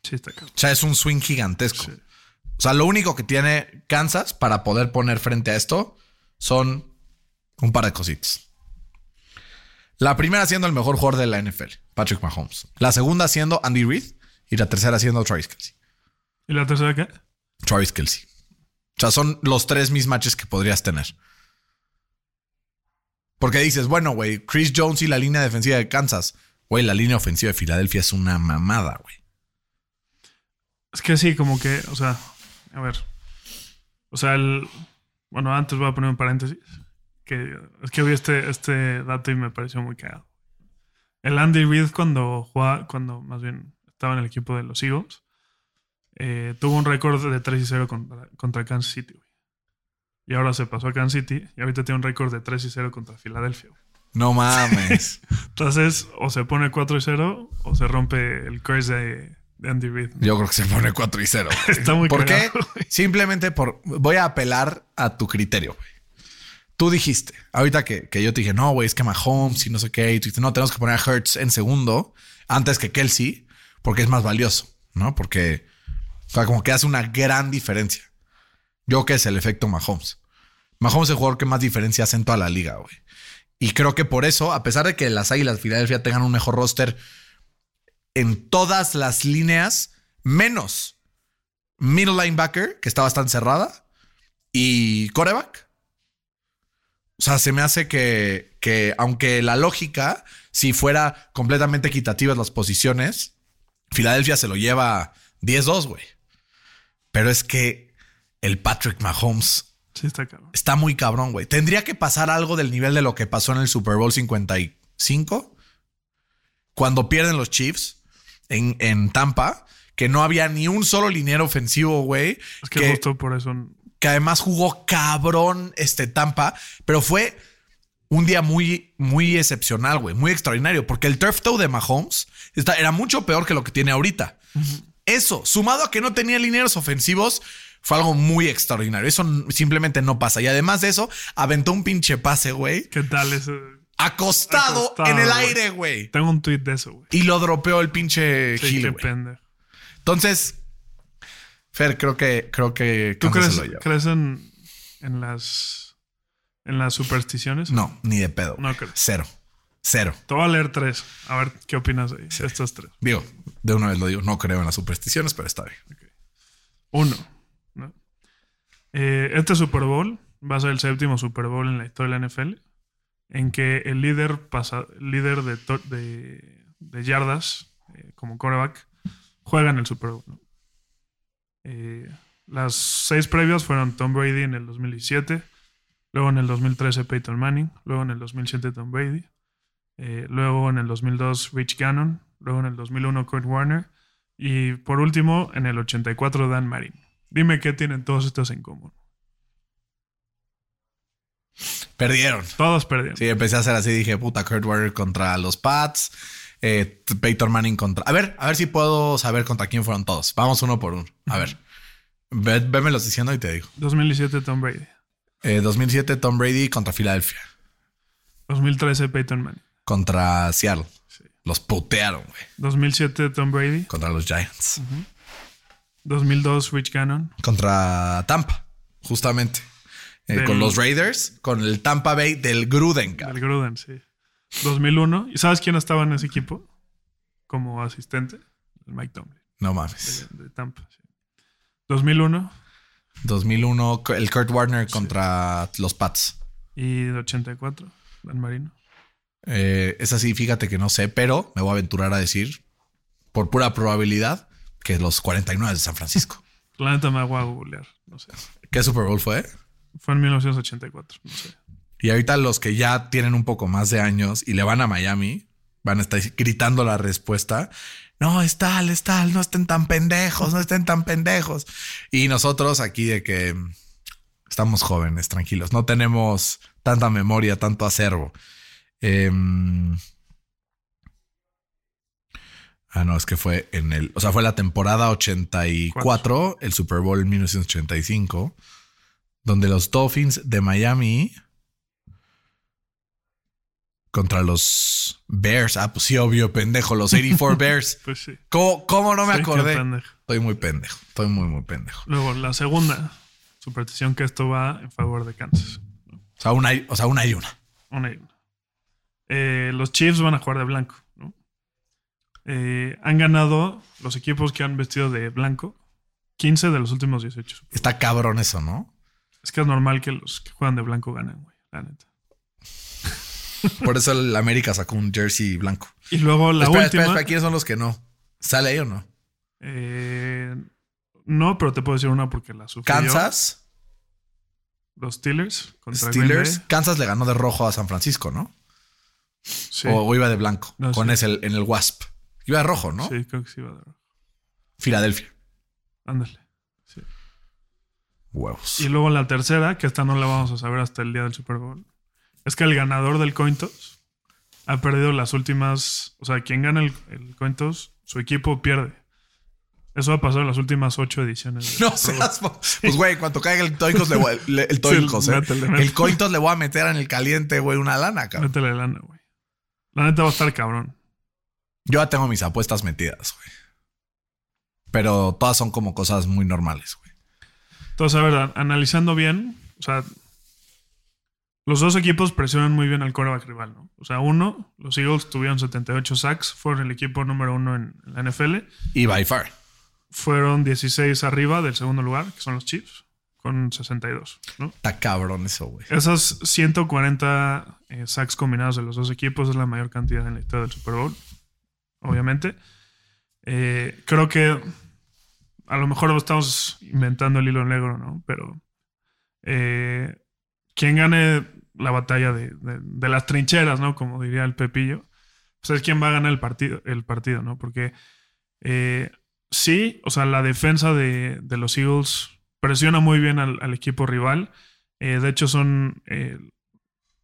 Sí, está cabrón. O sea, es un swing gigantesco. Sí. O sea, lo único que tiene Kansas para poder poner frente a esto son un par de cositas. La primera siendo el mejor jugador de la NFL, Patrick Mahomes. La segunda siendo Andy Reid. Y la tercera siendo Travis Kelsey. ¿Y la tercera qué? Travis Kelsey. O sea, son los tres mismatches que podrías tener. Porque dices, bueno, güey, Chris Jones y la línea defensiva de Kansas. Güey, la línea ofensiva de Filadelfia es una mamada, güey. Es que sí, como que, o sea, a ver. O sea, el. Bueno, antes voy a poner un paréntesis. Que es que vi este, este dato y me pareció muy cagado. El Andy Reid, cuando jugaba, cuando más bien estaba en el equipo de los Eagles, eh, tuvo un récord de 3 y 0 contra, contra Kansas City. Y ahora se pasó a Kansas City y ahorita tiene un récord de 3 y 0 contra Filadelfia. No mames. [laughs] Entonces, o se pone 4 y 0 o se rompe el curse de, de Andy Reid. Yo creo que se pone 4 y 0. [laughs] Está muy ¿Por qué? Simplemente por. Voy a apelar a tu criterio, güey. Tú dijiste, ahorita que, que yo te dije, no, güey, es que Mahomes y no sé qué. Y tú dijiste, no, tenemos que poner a Hertz en segundo antes que Kelsey, porque es más valioso, ¿no? Porque, o sea, como que hace una gran diferencia. Yo que es el efecto Mahomes. Mahomes es el jugador que más diferencia hace en toda la liga, güey. Y creo que por eso, a pesar de que las Águilas de Filadelfia tengan un mejor roster en todas las líneas, menos middle linebacker, que está bastante cerrada, y coreback. O sea, se me hace que, que aunque la lógica, si fuera completamente equitativas las posiciones, Filadelfia se lo lleva 10-2, güey. Pero es que el Patrick Mahomes Sí, está cabrón. está muy cabrón, güey. Tendría que pasar algo del nivel de lo que pasó en el Super Bowl 55, cuando pierden los Chiefs en, en Tampa, que no había ni un solo liniero ofensivo, güey. Es que, que- justo por eso. que además jugó cabrón este Tampa, pero fue un día muy, muy excepcional, güey, muy extraordinario, porque el turf toe de Mahomes está- era mucho peor que lo que tiene ahorita. Eso, sumado a que no tenía linieros ofensivos, fue algo muy extraordinario. Eso simplemente no pasa. Y además de eso, aventó un pinche pase, güey, ¿Qué tal ese? acostado, Acostado, en el aire, güey. Tengo un tweet de eso, güey. Y lo dropeó el pinche Sí, Gil. Entonces, Fer, creo que, creo que ¿Tú crees, crees en, en las en las supersticiones? No, ni de pedo. No creo. Cero. Cero. Te voy a leer tres. A ver qué opinas de estos tres. Digo, de una vez lo digo, no creo en las supersticiones, pero está bien. Uno. Eh, este Super Bowl va a ser el séptimo Super Bowl en la historia de la NFL en que el líder, líder de, yardas eh, como quarterback juega en el Super Bowl. Eh, las seis previas fueron Tom Brady en el 2017, luego en el 2013 Peyton Manning, luego en el 2007 Tom Brady, luego en el 2002 Rich Gannon, luego en el 2001 Kurt Warner y por último en el 84 Dan Marino. Dime qué tienen todos estos en común. Perdieron. Todos perdieron. Sí, empecé a hacer así, dije, puta, Kurt Warner contra los Pats, eh, Peyton Manning contra... A ver, a ver si puedo saber contra quién fueron todos. Vamos uno por uno. A ver. Ve, vémelos diciendo y te digo. 2017 Tom Brady. Eh, 2007 Tom Brady contra Filadelfia. 2013 Peyton Manning. Contra Seattle. Sí. Los putearon, güey. 2007 Tom Brady. Contra los Giants. 2002 Rich Gannon. Contra Tampa, justamente. Eh, Del- Con los Raiders, con el Tampa Bay del Gruden, cabrón. Del Gruden, sí. 2001. ¿Y sabes quién estaba en ese equipo? Como asistente. El Mike Tomlin. No mames. De, de Tampa. sí. 2001 2001, el Kurt Warner contra los Pats. y 84 Dan Marino. Eh, es así, fíjate que no sé, pero me voy a aventurar a decir, por pura probabilidad, que los 49 de San Francisco. [laughs] La neta me voy a googlear. No sé. ¿Qué Super Bowl fue? Fue en 1984. No sé. Y ahorita los que ya tienen un poco más de años y le van a Miami, van a estar gritando la respuesta. No, es tal, es tal, no estén tan pendejos, no estén tan pendejos. Y nosotros aquí de que estamos jóvenes, tranquilos, no tenemos tanta memoria, tanto acervo. Em, ah, no, es que fue en el, o sea, fue la temporada 84, el Super Bowl 1985, donde los Dolphins de Miami contra los Bears. Ah, pues sí, obvio, pendejo, los 84 [laughs] Bears. Pues sí. ¿Cómo, cómo no me Sí, acordé? Estoy muy pendejo, estoy muy, muy pendejo. Luego, la segunda superstición que esto va en favor de Kansas. O sea, una, y- o sea, una y una. Una y una. Eh, los Chiefs van a jugar de blanco. Eh, han ganado los equipos que han vestido de blanco 15 de los últimos 18. Está cabrón eso, ¿no? Es que es normal que los que juegan de blanco ganen, güey. La neta. [laughs] Por eso el América sacó un jersey blanco. Y luego la espera, última. espera, espera, ¿quiénes son los que no? ¿Sale ahí o no? eh, no, pero te puedo decir una porque la sufrió. Kansas, Los Steelers contra Steelers. Kansas le ganó de rojo a San Francisco, ¿no? Sí, O, o iba de blanco, No, con sí. ese en el Wasp. Iba de rojo, ¿no? sí, creo que sí va a dar. Filadelfia. Ándale. Sí. Huevos. Y luego la tercera, que esta no la vamos a saber hasta el día del Super Bowl, es que el ganador del coin toss ha perdido las últimas. O sea, quien gana el, el coin toss, su equipo pierde. Eso ha pasado en las últimas ocho ediciones. [laughs] No seas. Pues, güey, cuando caiga el Toicos, le voy, le- el Toicos, eh. métele, métele. El Cointos le voy a meter en el caliente, güey, una lana, cabrón. Métele lana, güey. La neta va a estar cabrón. Yo ya tengo mis apuestas metidas, güey. Pero todas son como cosas muy normales, güey. Entonces, a ver, analizando bien, o sea, los dos equipos presionan muy bien al quarterback rival, ¿no? O sea, uno, los Eagles tuvieron 78 sacks, fueron el equipo número uno en la NFL. Y by far. fueron 16 arriba del segundo lugar, que son los Chiefs, con 62. ¿no? Está cabrón eso, güey. Esas 140 eh, sacks combinados de los dos equipos es la mayor cantidad en la historia del Super Bowl, obviamente. Eh, creo que a lo mejor estamos inventando el hilo negro, ¿no? Pero eh, quien gane la batalla de, las trincheras, ¿no? Como diría el Pepillo, pues es quien va a ganar el partido, el partido ¿no? Porque eh, sí, o sea, la defensa de, los Eagles presiona muy bien al, equipo rival. Eh, de hecho, son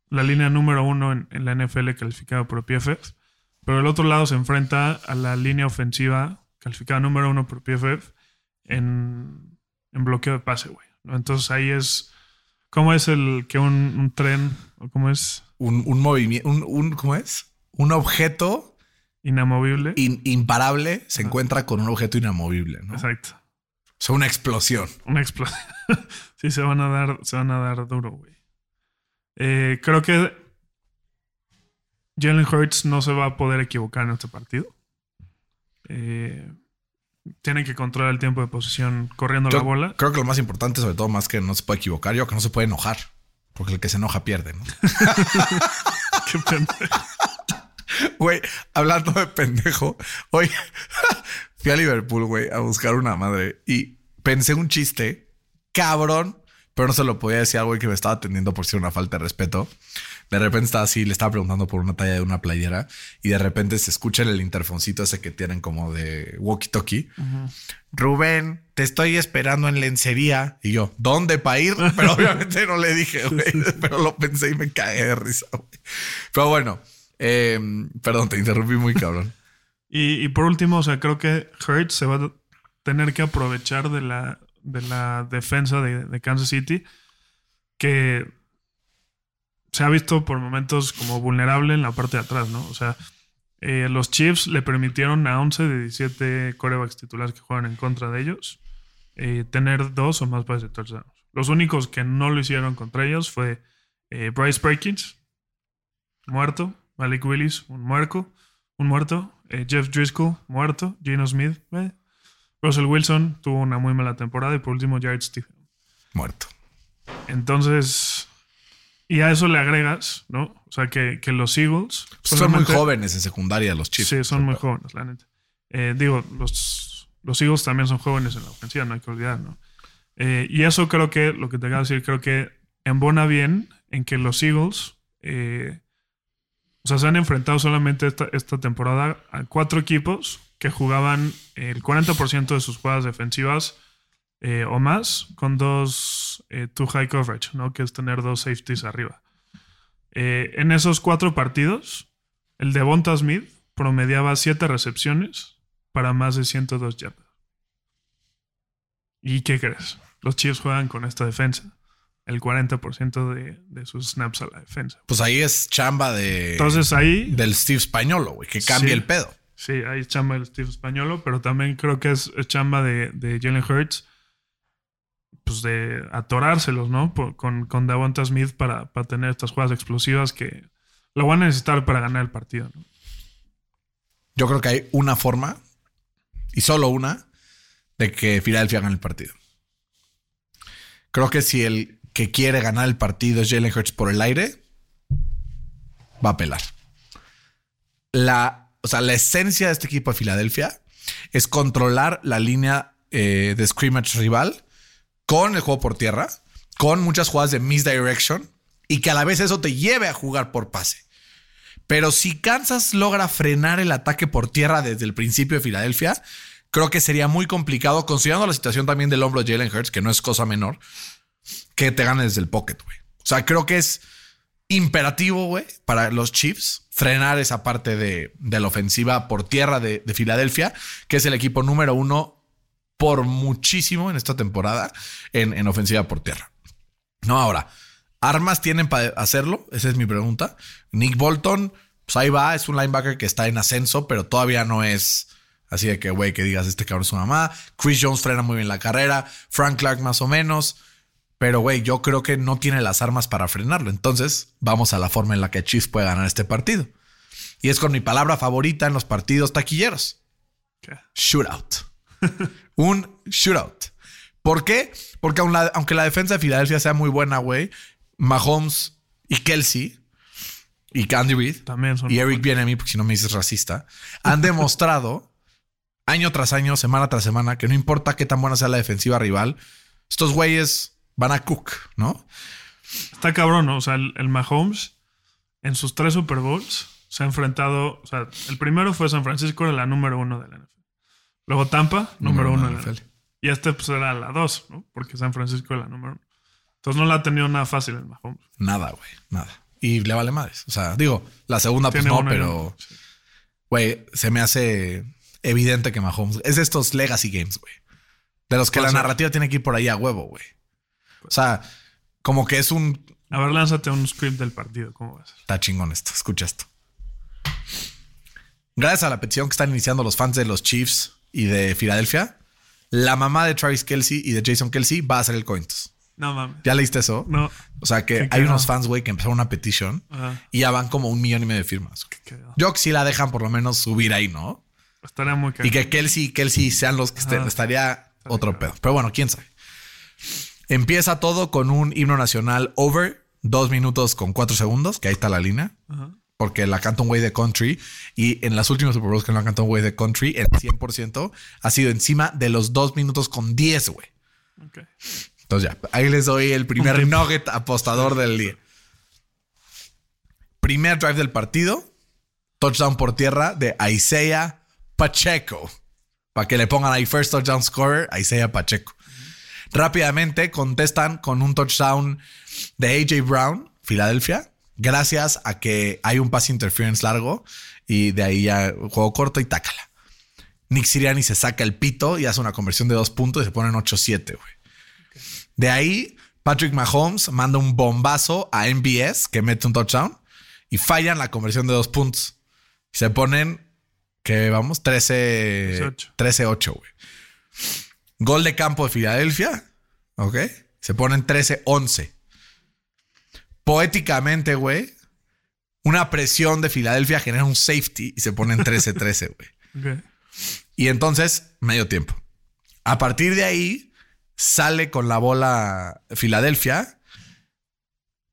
la línea número uno en, en la NFL calificada por PFF. Pero el otro lado se enfrenta a la línea ofensiva calificada número uno por PFF en, en bloqueo de pase, güey. ¿no? Entonces ahí es. ¿Cómo es el que un, un tren, o cómo es Un, un movimiento, un, un- ¿cómo es? Un objeto inamovible? in- imparable se encuentra con un objeto inamovible, ¿no? O Exacto. sea, una explosión. Una explosión. [laughs] sí, se van a dar, se van a dar duro, güey. Eh, creo que Jalen Hurts no se va a poder equivocar en este partido. Eh, tienen que controlar el tiempo de posición corriendo la bola. Creo que lo más importante, sobre todo, más que no se puede equivocar, yo que no se puede enojar. Porque el que se enoja pierde, ¿no? [laughs] Qué pendejo. Güey, hablando de pendejo, hoy [laughs] fui a Liverpool, güey, a buscar una madre y pensé un chiste cabrón, pero no se lo podía decir al güey que me estaba atendiendo por ser una falta de respeto. De repente estaba así, le estaba preguntando por una talla de una playera y de repente se escucha en el interfoncito ese que tienen como de walkie-talkie. Rubén, te estoy esperando en lencería. Y yo, ¿dónde para ir? [laughs] Pero obviamente no le dije, güey. Pero lo pensé y me cagué de risa, güey. Pero bueno, eh, perdón, te interrumpí muy cabrón. [laughs] Y, y por último, o sea, creo que Hurts se va a tener que aprovechar de la, de la defensa de, de Kansas City, que se ha visto por momentos como vulnerable en la parte de atrás, ¿no? O sea, eh, los Chiefs le permitieron a 11 de 17 corebacks titulares que juegan en contra de ellos eh, tener dos o más pases de touchdowns. Los únicos que no lo hicieron contra ellos fue eh, Bryce Perkins, muerto, Malik Willis, un muerto, un muerto, Jeff Driscoll, muerto, Geno Smith. Russell Wilson tuvo una muy mala temporada y por último Jared Stephen. Muerto. Entonces, y a eso le agregas, ¿no? O sea, que, que los Eagles... Son muy jóvenes en secundaria los Chiefs. Sí, son muy jóvenes, la neta. Eh, digo, los, los Eagles también son jóvenes en la ofensiva, no hay que olvidar, ¿no? Eh, y eso creo que, lo que te acabo de decir, creo que embona bien en que los Eagles, eh, o sea, se han enfrentado solamente esta, esta temporada a cuatro equipos que jugaban el 40% de sus jugadas defensivas eh, o más con dos eh, two high coverage, ¿no? Que es tener dos safeties arriba. Eh, en esos cuatro partidos, el de Bonta Smith promediaba siete recepciones para más de 102 yardas. ¿Y qué crees? Los Chiefs juegan con esta defensa. El 40% de, de sus snaps a la defensa. Pues ahí es chamba de. Entonces ahí. Del Steve Españolo, güey, que cambia Sí. el pedo. Sí, hay chamba del Steve Españolo, pero también creo que es, es chamba de, de Jalen Hurts, pues de atorárselos, ¿no? Con, con Davonta Smith para, para tener estas jugadas explosivas que lo van a necesitar para ganar el partido. Yo creo que hay una forma, y solo una, de que Philadelphia gane el partido. Creo que si el que quiere ganar el partido es Jalen Hurts por el aire, va a pelar. La, o sea, la esencia de este equipo de Filadelfia es controlar la línea eh, de scrimmage rival con el juego por tierra, con muchas jugadas de misdirection y que a la vez eso te lleve a jugar por pase. Pero si Kansas logra frenar el ataque por tierra desde el principio de Filadelfia, creo que sería muy complicado, considerando la situación también del hombro de Jalen Hurts, que no es cosa menor, que te gane desde el pocket, güey. O sea, creo que es imperativo, güey, para los Chiefs frenar esa parte de, la ofensiva por tierra de, de Filadelfia, que es el equipo número uno por muchísimo en esta temporada en, en ofensiva por tierra. No, ahora, ¿armas tienen para hacerlo? Esa es mi pregunta. Nick Bolton, pues ahí va, es un linebacker que está en ascenso, pero todavía no es así de que, güey, que digas, este cabrón es una mamá. Chris Jones frena muy bien la carrera, Frank Clark más o menos. Pero, güey, yo creo que no tiene las armas para frenarlo. Entonces, vamos a la forma en la que Chiefs puede ganar este partido. Y es con mi palabra favorita en los partidos taquilleros. ¿Qué? Shootout. [laughs] un shootout. ¿Por qué? Porque aun la- aunque la defensa de Filadelfia sea muy buena, güey, Mahomes y Kelsey y Candy Reid También son. y Eric Bienemy, porque si no me dices racista, han demostrado [laughs] año tras año, semana tras semana, que no importa qué tan buena sea la defensiva rival, estos güeyes van a cook, ¿no? Está cabrón, ¿no? O sea, el, el Mahomes en sus tres Super Bowls se ha enfrentado. O sea, el primero fue San Francisco, era la número uno de la NFL. Luego Tampa, número, uno de la NFL. Y este pues era la dos, ¿no? Porque San Francisco era la número uno. Entonces no la ha tenido nada fácil el Mahomes. Nada, güey, nada. Y le vale madres. O sea, digo, la segunda pues no, pero, sí. güey, se me hace evidente que Mahomes es de estos legacy games, güey. De los que la narrativa tiene que ir por ahí a huevo, güey. O sea, como que es un A ver, lánzate un script del partido. ¿Cómo va a ser? Está chingón esto. Escucha esto. Gracias a la petición que están iniciando los fans de los Chiefs y de Filadelfia, la mamá de Travis Kelsey y de Jason Kelsey va a hacer el cointos. No mames. ¿Ya leíste eso? No. O sea que hay unos fans, güey, que empezaron una petición Ajá. y ya van como un millón y medio de firmas. Yo que sí la dejan por lo menos subir ahí, ¿no? Estaría muy cagado. Y que Kelsey y Kelsey sean los que estén, Ajá. estaría otro pedo. Pero bueno, quién sabe. Empieza todo con un himno nacional over, dos minutos con cuatro segundos, que ahí está la línea. Ajá. Porque la canta un güey de country y en las últimas Super Bowls que la cantado un güey de country, el 100% ha sido encima de los dos minutos con 10, güey. Ok. Entonces ya, ahí les doy el primer nugget apostador del día. Primer drive del partido, touchdown por tierra de Isaiah Pacheco. Para que le pongan ahí first touchdown scorer, Isaiah Pacheco. Rápidamente contestan con un touchdown de AJ Brown, Filadelfia, gracias a que hay un pass interference largo y de ahí ya juego corto y tácala. Nick Siriani se saca el pito y hace una conversión de dos puntos y se ponen 8-7, güey. De ahí, Patrick Mahomes manda un bombazo a MBS que mete un touchdown y fallan la conversión de dos puntos. Se ponen, que vamos, 13 13-8. 13-8, güey. Gol de campo de Filadelfia, ¿ok? Se ponen 13-11. Poéticamente, güey, una presión de Filadelfia genera un safety y se ponen 13-13, [laughs] güey. Y entonces, medio tiempo. A partir de ahí, sale con la bola Filadelfia.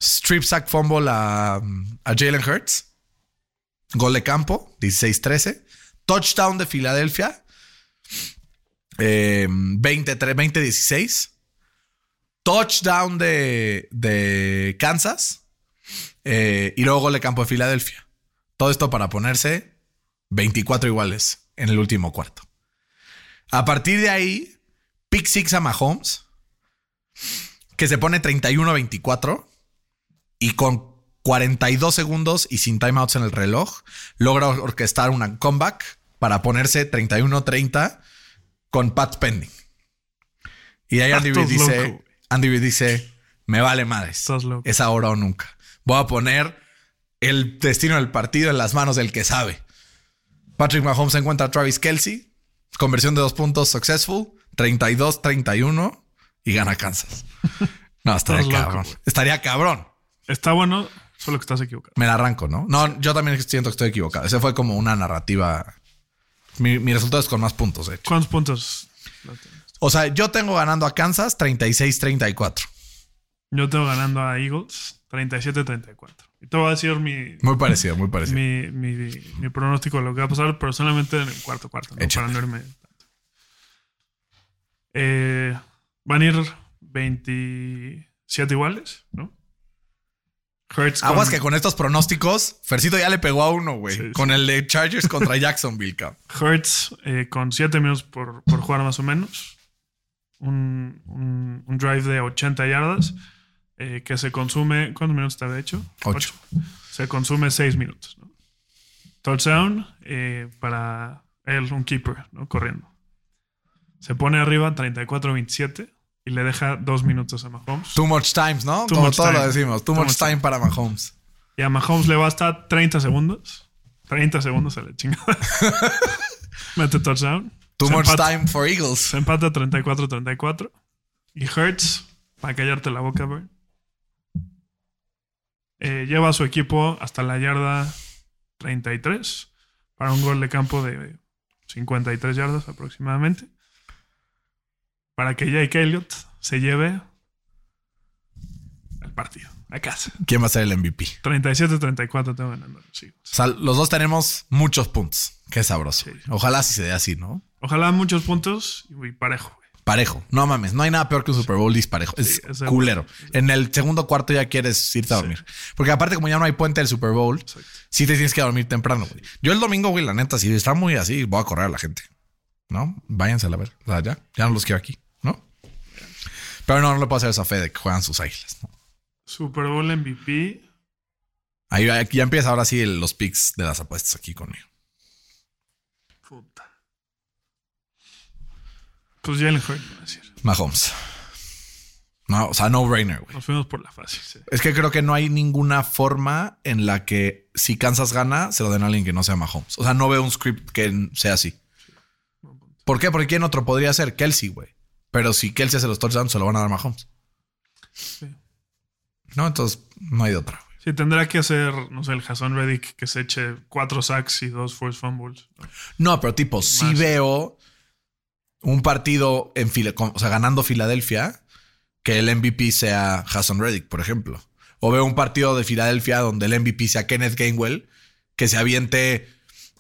Strip sack fumble a, a Jalen Hurts. Gol de campo, 16-13. Touchdown de Filadelfia. eh, 23 20-16. Touchdown de, de Kansas eh, y luego gol de campo de Filadelfia. Todo esto para ponerse 24 iguales en el último cuarto. A partir de ahí, pick six a Mahomes, que se pone 31-24 y con 42 segundos y sin timeouts en el reloj, logra orquestar una comeback para ponerse 31-30 con Pat Pending. Y ahí Andy dice. Andy dice, me vale madres. Es ahora o nunca. Voy a poner el destino del partido en las manos del que sabe. Patrick Mahomes encuentra a Travis Kelsey. Conversión de dos puntos successful. 32-31 y gana Kansas. No, estaría [laughs] loco, cabrón. estaría cabrón. Está bueno, solo que estás equivocado. Me la arranco, ¿no? No, yo también siento que estoy equivocado. Ese fue como una narrativa. Mi, mi resultado es con más puntos, de hecho. ¿Cuántos puntos? no? O sea, yo tengo ganando a Kansas 36-34. Yo tengo ganando a Eagles 37-34. Y te voy a decir mi, Muy parecido, muy parecido. mi, mi, mi pronóstico de lo que va a pasar, pero solamente en el cuarto cuarto, ¿no? Para no irme tanto. Eh, van a ir 27 iguales, ¿no? Hurts con- Aguas que con estos pronósticos, Fercito ya le pegó a uno, güey. Sí, sí. Con el de Chargers contra [laughs] Jacksonville, cabrón. Hurts eh, con 7 minutos por, por jugar más o menos. Un, un- un drive de 80 yardas eh, que se consume. ¿Cuántos minutos te había hecho? Ocho. Se consume 6 minutos. ¿no? Touchdown eh, para él, un keeper, ¿no? corriendo. Se pone arriba 34-27 y le deja 2 minutos a Mahomes. Too much times, ¿no? Too Como much todos lo time. decimos. Too, Too much much time time. para Mahomes. Y a Mahomes le basta 30 segundos. 30 segundos a la chingada. [laughs] Mete touchdown. Too Se much empata- time for Eagles. Se empata 34-34. Y Hertz, para callarte la boca, bro, eh, lleva a su equipo hasta la yarda 33 para un gol de campo de 53 yardas aproximadamente. Para que Jake Elliott se lleve el partido a casa. ¿Quién va a ser el MVP? 37-34 tengo ganando. Sí. O sea, los dos tenemos muchos puntos. Qué sabroso. Sí. Ojalá si se dé así, ¿no? Ojalá muchos puntos y parejo. güey. Parejo. No mames. No hay nada peor que un Super Bowl disparejo. Es Sí, ese- culero. En el segundo cuarto ya quieres irte a dormir. Porque aparte, como ya no hay puente del Super Bowl, sí te tienes que dormir temprano, güey. Yo el domingo, güey, la neta, si está muy así, voy a correr a la gente. ¿No? Váyanse a la ver. O sea, ya. Ya no los quiero aquí, ¿no? Pero no, no le puedo hacer esa fe de que juegan sus águilas, ¿no? Super Bowl MVP. Ahí ya empieza ahora sí los picks de las apuestas aquí conmigo. Puta. Pues Jalen Hurts, voy a decir. Mahomes. No, o sea, no brainer, güey. Nos fuimos por la fácil. sí. Es que creo que no hay ninguna forma en la que si Kansas gana, se lo den a alguien que no sea Mahomes. O sea, no veo un script que sea así. ¿Por qué? Porque ¿quién otro podría ser? Kelsey, güey. Pero si Kelsey hace los touchdowns, se lo van a dar a Mahomes. Sí. No, entonces no hay de otra, güey. Sí, tendrá que hacer, no sé, el Jason Reddick que se eche cuatro sacks y dos force fumbles. No, pero tipo, sí veo un partido en o sea, ganando Filadelfia, que el MVP sea Hassan Reddick, por ejemplo. O veo un partido de Filadelfia donde el MVP sea Kenneth Gainwell, que se aviente,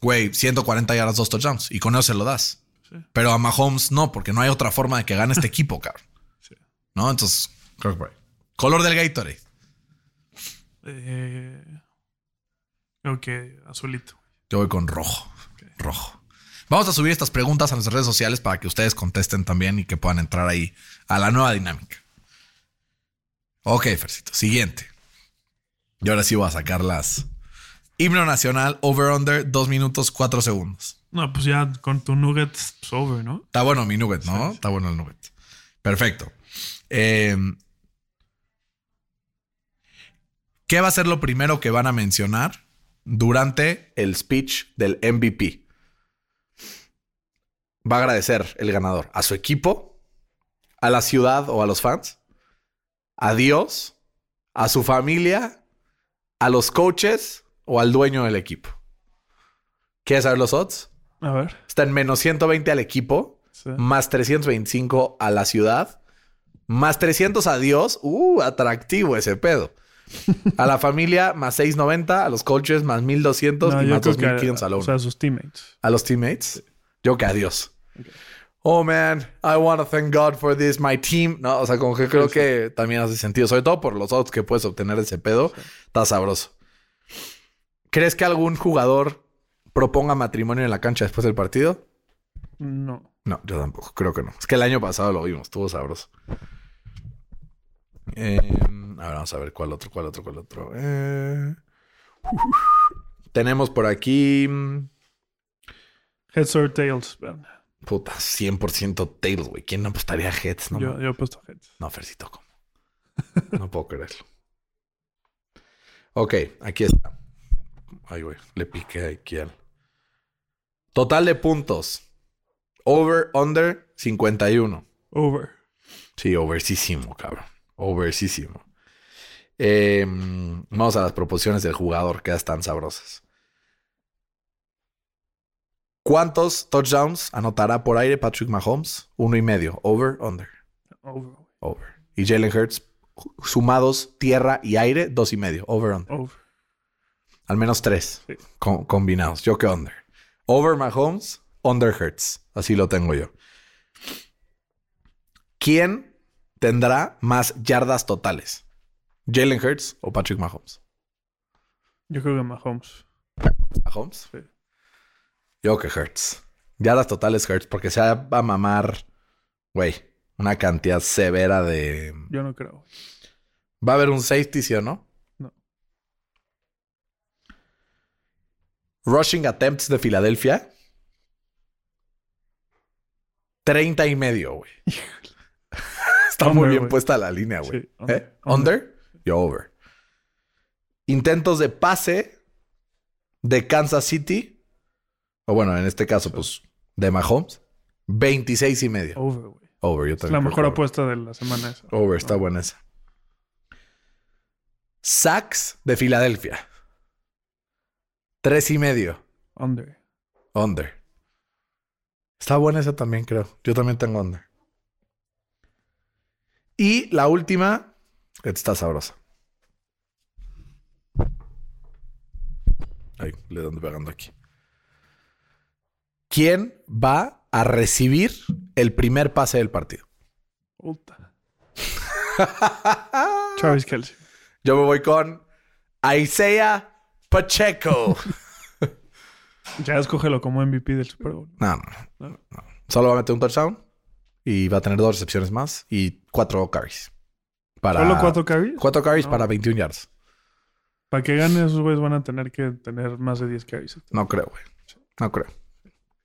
güey, 140 yardas, dos touchdowns, y con eso se lo das. Sí. Pero a Mahomes no, porque no hay otra forma de que gane este equipo, cabrón. [laughs] Sí. ¿No? Entonces, creo que por ahí. Color del Gatorade. Eh, que azulito. Yo voy con rojo. Rojo. Vamos a subir estas preguntas a nuestras redes sociales para que ustedes contesten también y que puedan entrar ahí a la nueva dinámica. Ok, Fercito. Siguiente. Y ahora sí voy a sacar las. Himno nacional, over-under, 2 minutos, 4 segundos. No, pues ya con tu nugget, pues over, ¿no? Está bueno mi nugget, ¿no? Está bueno el nugget. Perfecto. Eh, ¿Qué va a ser lo primero que van a mencionar durante el speech del MVP? Va a agradecer el ganador a su equipo, a la ciudad o a los fans, a Dios, a su familia, a los coaches o al dueño del equipo. ¿Quieres saber los odds? A ver. Está en menos 120 al equipo, Sí. más 325 a la ciudad, más 300 a Dios. Uh, atractivo ese pedo. A la familia, más 690, a los coaches, más 1200 No, y más creo que 2500 a la o uno. sea, sus teammates. a los teammates. Yo que a Oh man, I want to thank God for this, my team. No, o sea, como que creo que también hace sentido, sobre todo por los odds que puedes obtener de ese pedo. Está sabroso. ¿Crees que algún jugador proponga matrimonio en la cancha después del partido? No. No, yo tampoco, creo que no. Es que el año pasado lo vimos, estuvo sabroso. Eh, a ver, vamos a ver cuál otro, cuál otro, cuál otro. Eh, tenemos por aquí. mm, Heads or tails. Puta, 100% Tails, güey. ¿Quién no apostaría a Heads? No, yo, yo he puesto heads. no Fercito, ¿cómo? [laughs] No puedo creerlo. Ok, aquí está. Ay, güey, le piqué aquí al. Total de puntos. Over, under, 51. Over. Sí, oversísimo, cabrón. Oversísimo. Eh, vamos a las proposiciones del jugador, que están sabrosas. ¿Cuántos touchdowns anotará por aire Patrick Mahomes? Uno y medio. Over, under. Over. Over. Y Jalen Hurts, sumados tierra y aire, dos y medio. Over, under. Over. Al menos tres Sí. co- combinados. Yo que under. Over Mahomes, under Hurts. Así lo tengo yo. ¿Quién tendrá más yardas totales? ¿Jalen Hurts o Patrick Mahomes? Yo creo que Mahomes. ¿Mahomes? Sí. Yo que Hurts. Yardas totales Hurts, porque se va a mamar, güey, una cantidad severa de... Yo no creo. ¿Va a haber un safety, sí o no? No. Rushing attempts de Filadelfia. 30 y medio, güey. [laughs] Está muy bien puesta la línea, güey. Sí, under. ¿Eh? ¿Under? Yo over. Intentos de pase de Kansas City. O bueno, en este caso, pues, de Mahomes. 26 y medio. Over, güey. Over, yo Es también. la creo mejor over. apuesta de la semana esa. Over, está buena esa. Sacks de Filadelfia. Tres y medio. Under. Under. Está buena esa también, creo. Yo también tengo under. Y la última, está sabrosa. Ay, le ando pegando aquí. ¿Quién va a recibir el primer pase del partido? Puta. [laughs] Travis Kelsey. Yo me voy con Isaiah Pacheco. [laughs] Ya escógelo como MVP del Super Bowl. No, no, no. Solo va a meter un touchdown y va a tener dos recepciones más y cuatro carries. Para, ¿Solo cuatro carries? Cuatro carries No. para 21 yards. Para que gane esos güeyes van a tener que tener más de 10 carries. No creo, güey. No creo.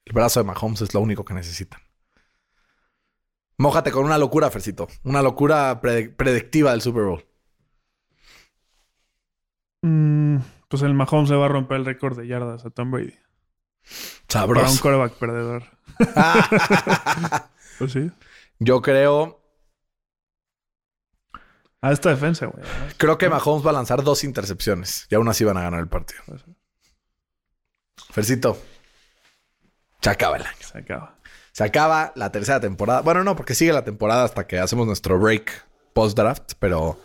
El brazo de Mahomes es lo único que necesitan. Mójate con una locura, Fercito. Una locura predictiva del Super Bowl. Mm, pues el Mahomes le va a romper el récord de yardas a Tom Brady. Para un Sabroso. quarterback perdedor. [laughs] Pues sí. Yo creo, A esta defensa, güey. creo que Mahomes va a lanzar dos intercepciones y aún así van a ganar el partido. Pues Fercito, se acaba el año. Se acaba. Se acaba la tercera temporada. Bueno, no, porque sigue la temporada hasta que hacemos nuestro break post-draft, pero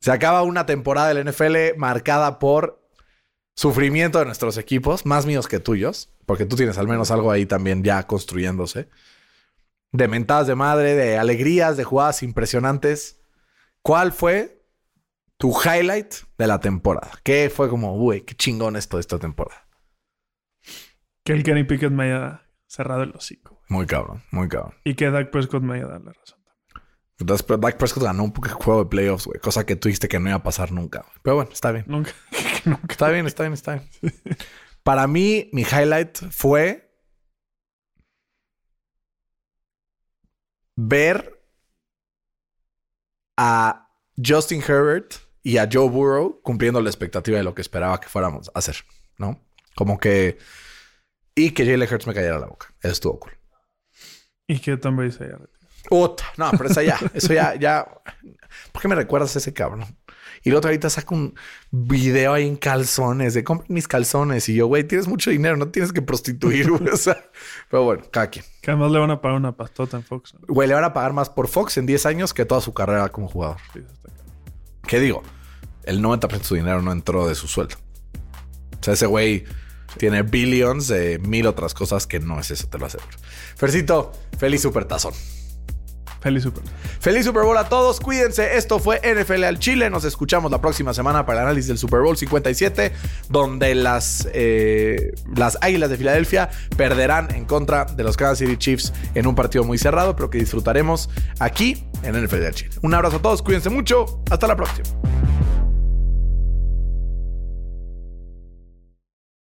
se acaba una temporada del NFL marcada por sufrimiento de nuestros equipos, más míos que tuyos, porque tú tienes al menos algo ahí también ya construyéndose. De mentadas de madre, de alegrías, de jugadas impresionantes. ¿Cuál fue tu highlight de la temporada? ¿Qué fue como, güey, qué chingón esto de esta temporada? Que el Kenny Pickett me haya cerrado el hocico. güey. Muy cabrón, muy cabrón. Y que Dak Prescott me haya dado la razón. Entonces, Dak Prescott ganó un juego de playoffs, güey. Cosa que tú dijiste que no iba a pasar nunca. güey. Pero bueno, está bien. [laughs] Nunca. Está bien, está bien, está bien. Para mí, mi highlight fue ver a Justin Herbert y a Joe Burrow cumpliendo la expectativa de lo que esperaba que fuéramos a hacer, ¿no? Como que... Y que Jalen Hurts me cayera la boca. Eso estuvo cool. Y que Brady se haya. Puta, no, pero eso ya, [laughs] eso ya, ya. ¿Por qué me recuerdas a ese cabrón? Y el otro ahorita saca un video ahí en calzones de compren mis calzones. Y yo, güey, tienes mucho dinero, no tienes que prostituir, güey. O sea, pero bueno, cada quien. Que además le van a pagar una pastota en Fox. ¿no? Güey, le van a pagar más por Fox en 10 años que toda su carrera como jugador. Sí. ¿Qué digo? El 90% de su dinero no entró de su sueldo. O sea, ese güey Tiene billions de mil otras cosas que no es eso, te lo aseguro. Fercito, feliz supertazón. Feliz Super. Feliz Super Bowl a todos, cuídense. Esto fue NFL al Chile. Nos escuchamos la próxima semana para el análisis del Super Bowl 57, donde las, eh, las Águilas de Filadelfia perderán en contra de los Kansas City Chiefs en un partido muy cerrado, pero que disfrutaremos aquí en NFL al Chile. Un abrazo a todos, cuídense mucho. Hasta la próxima.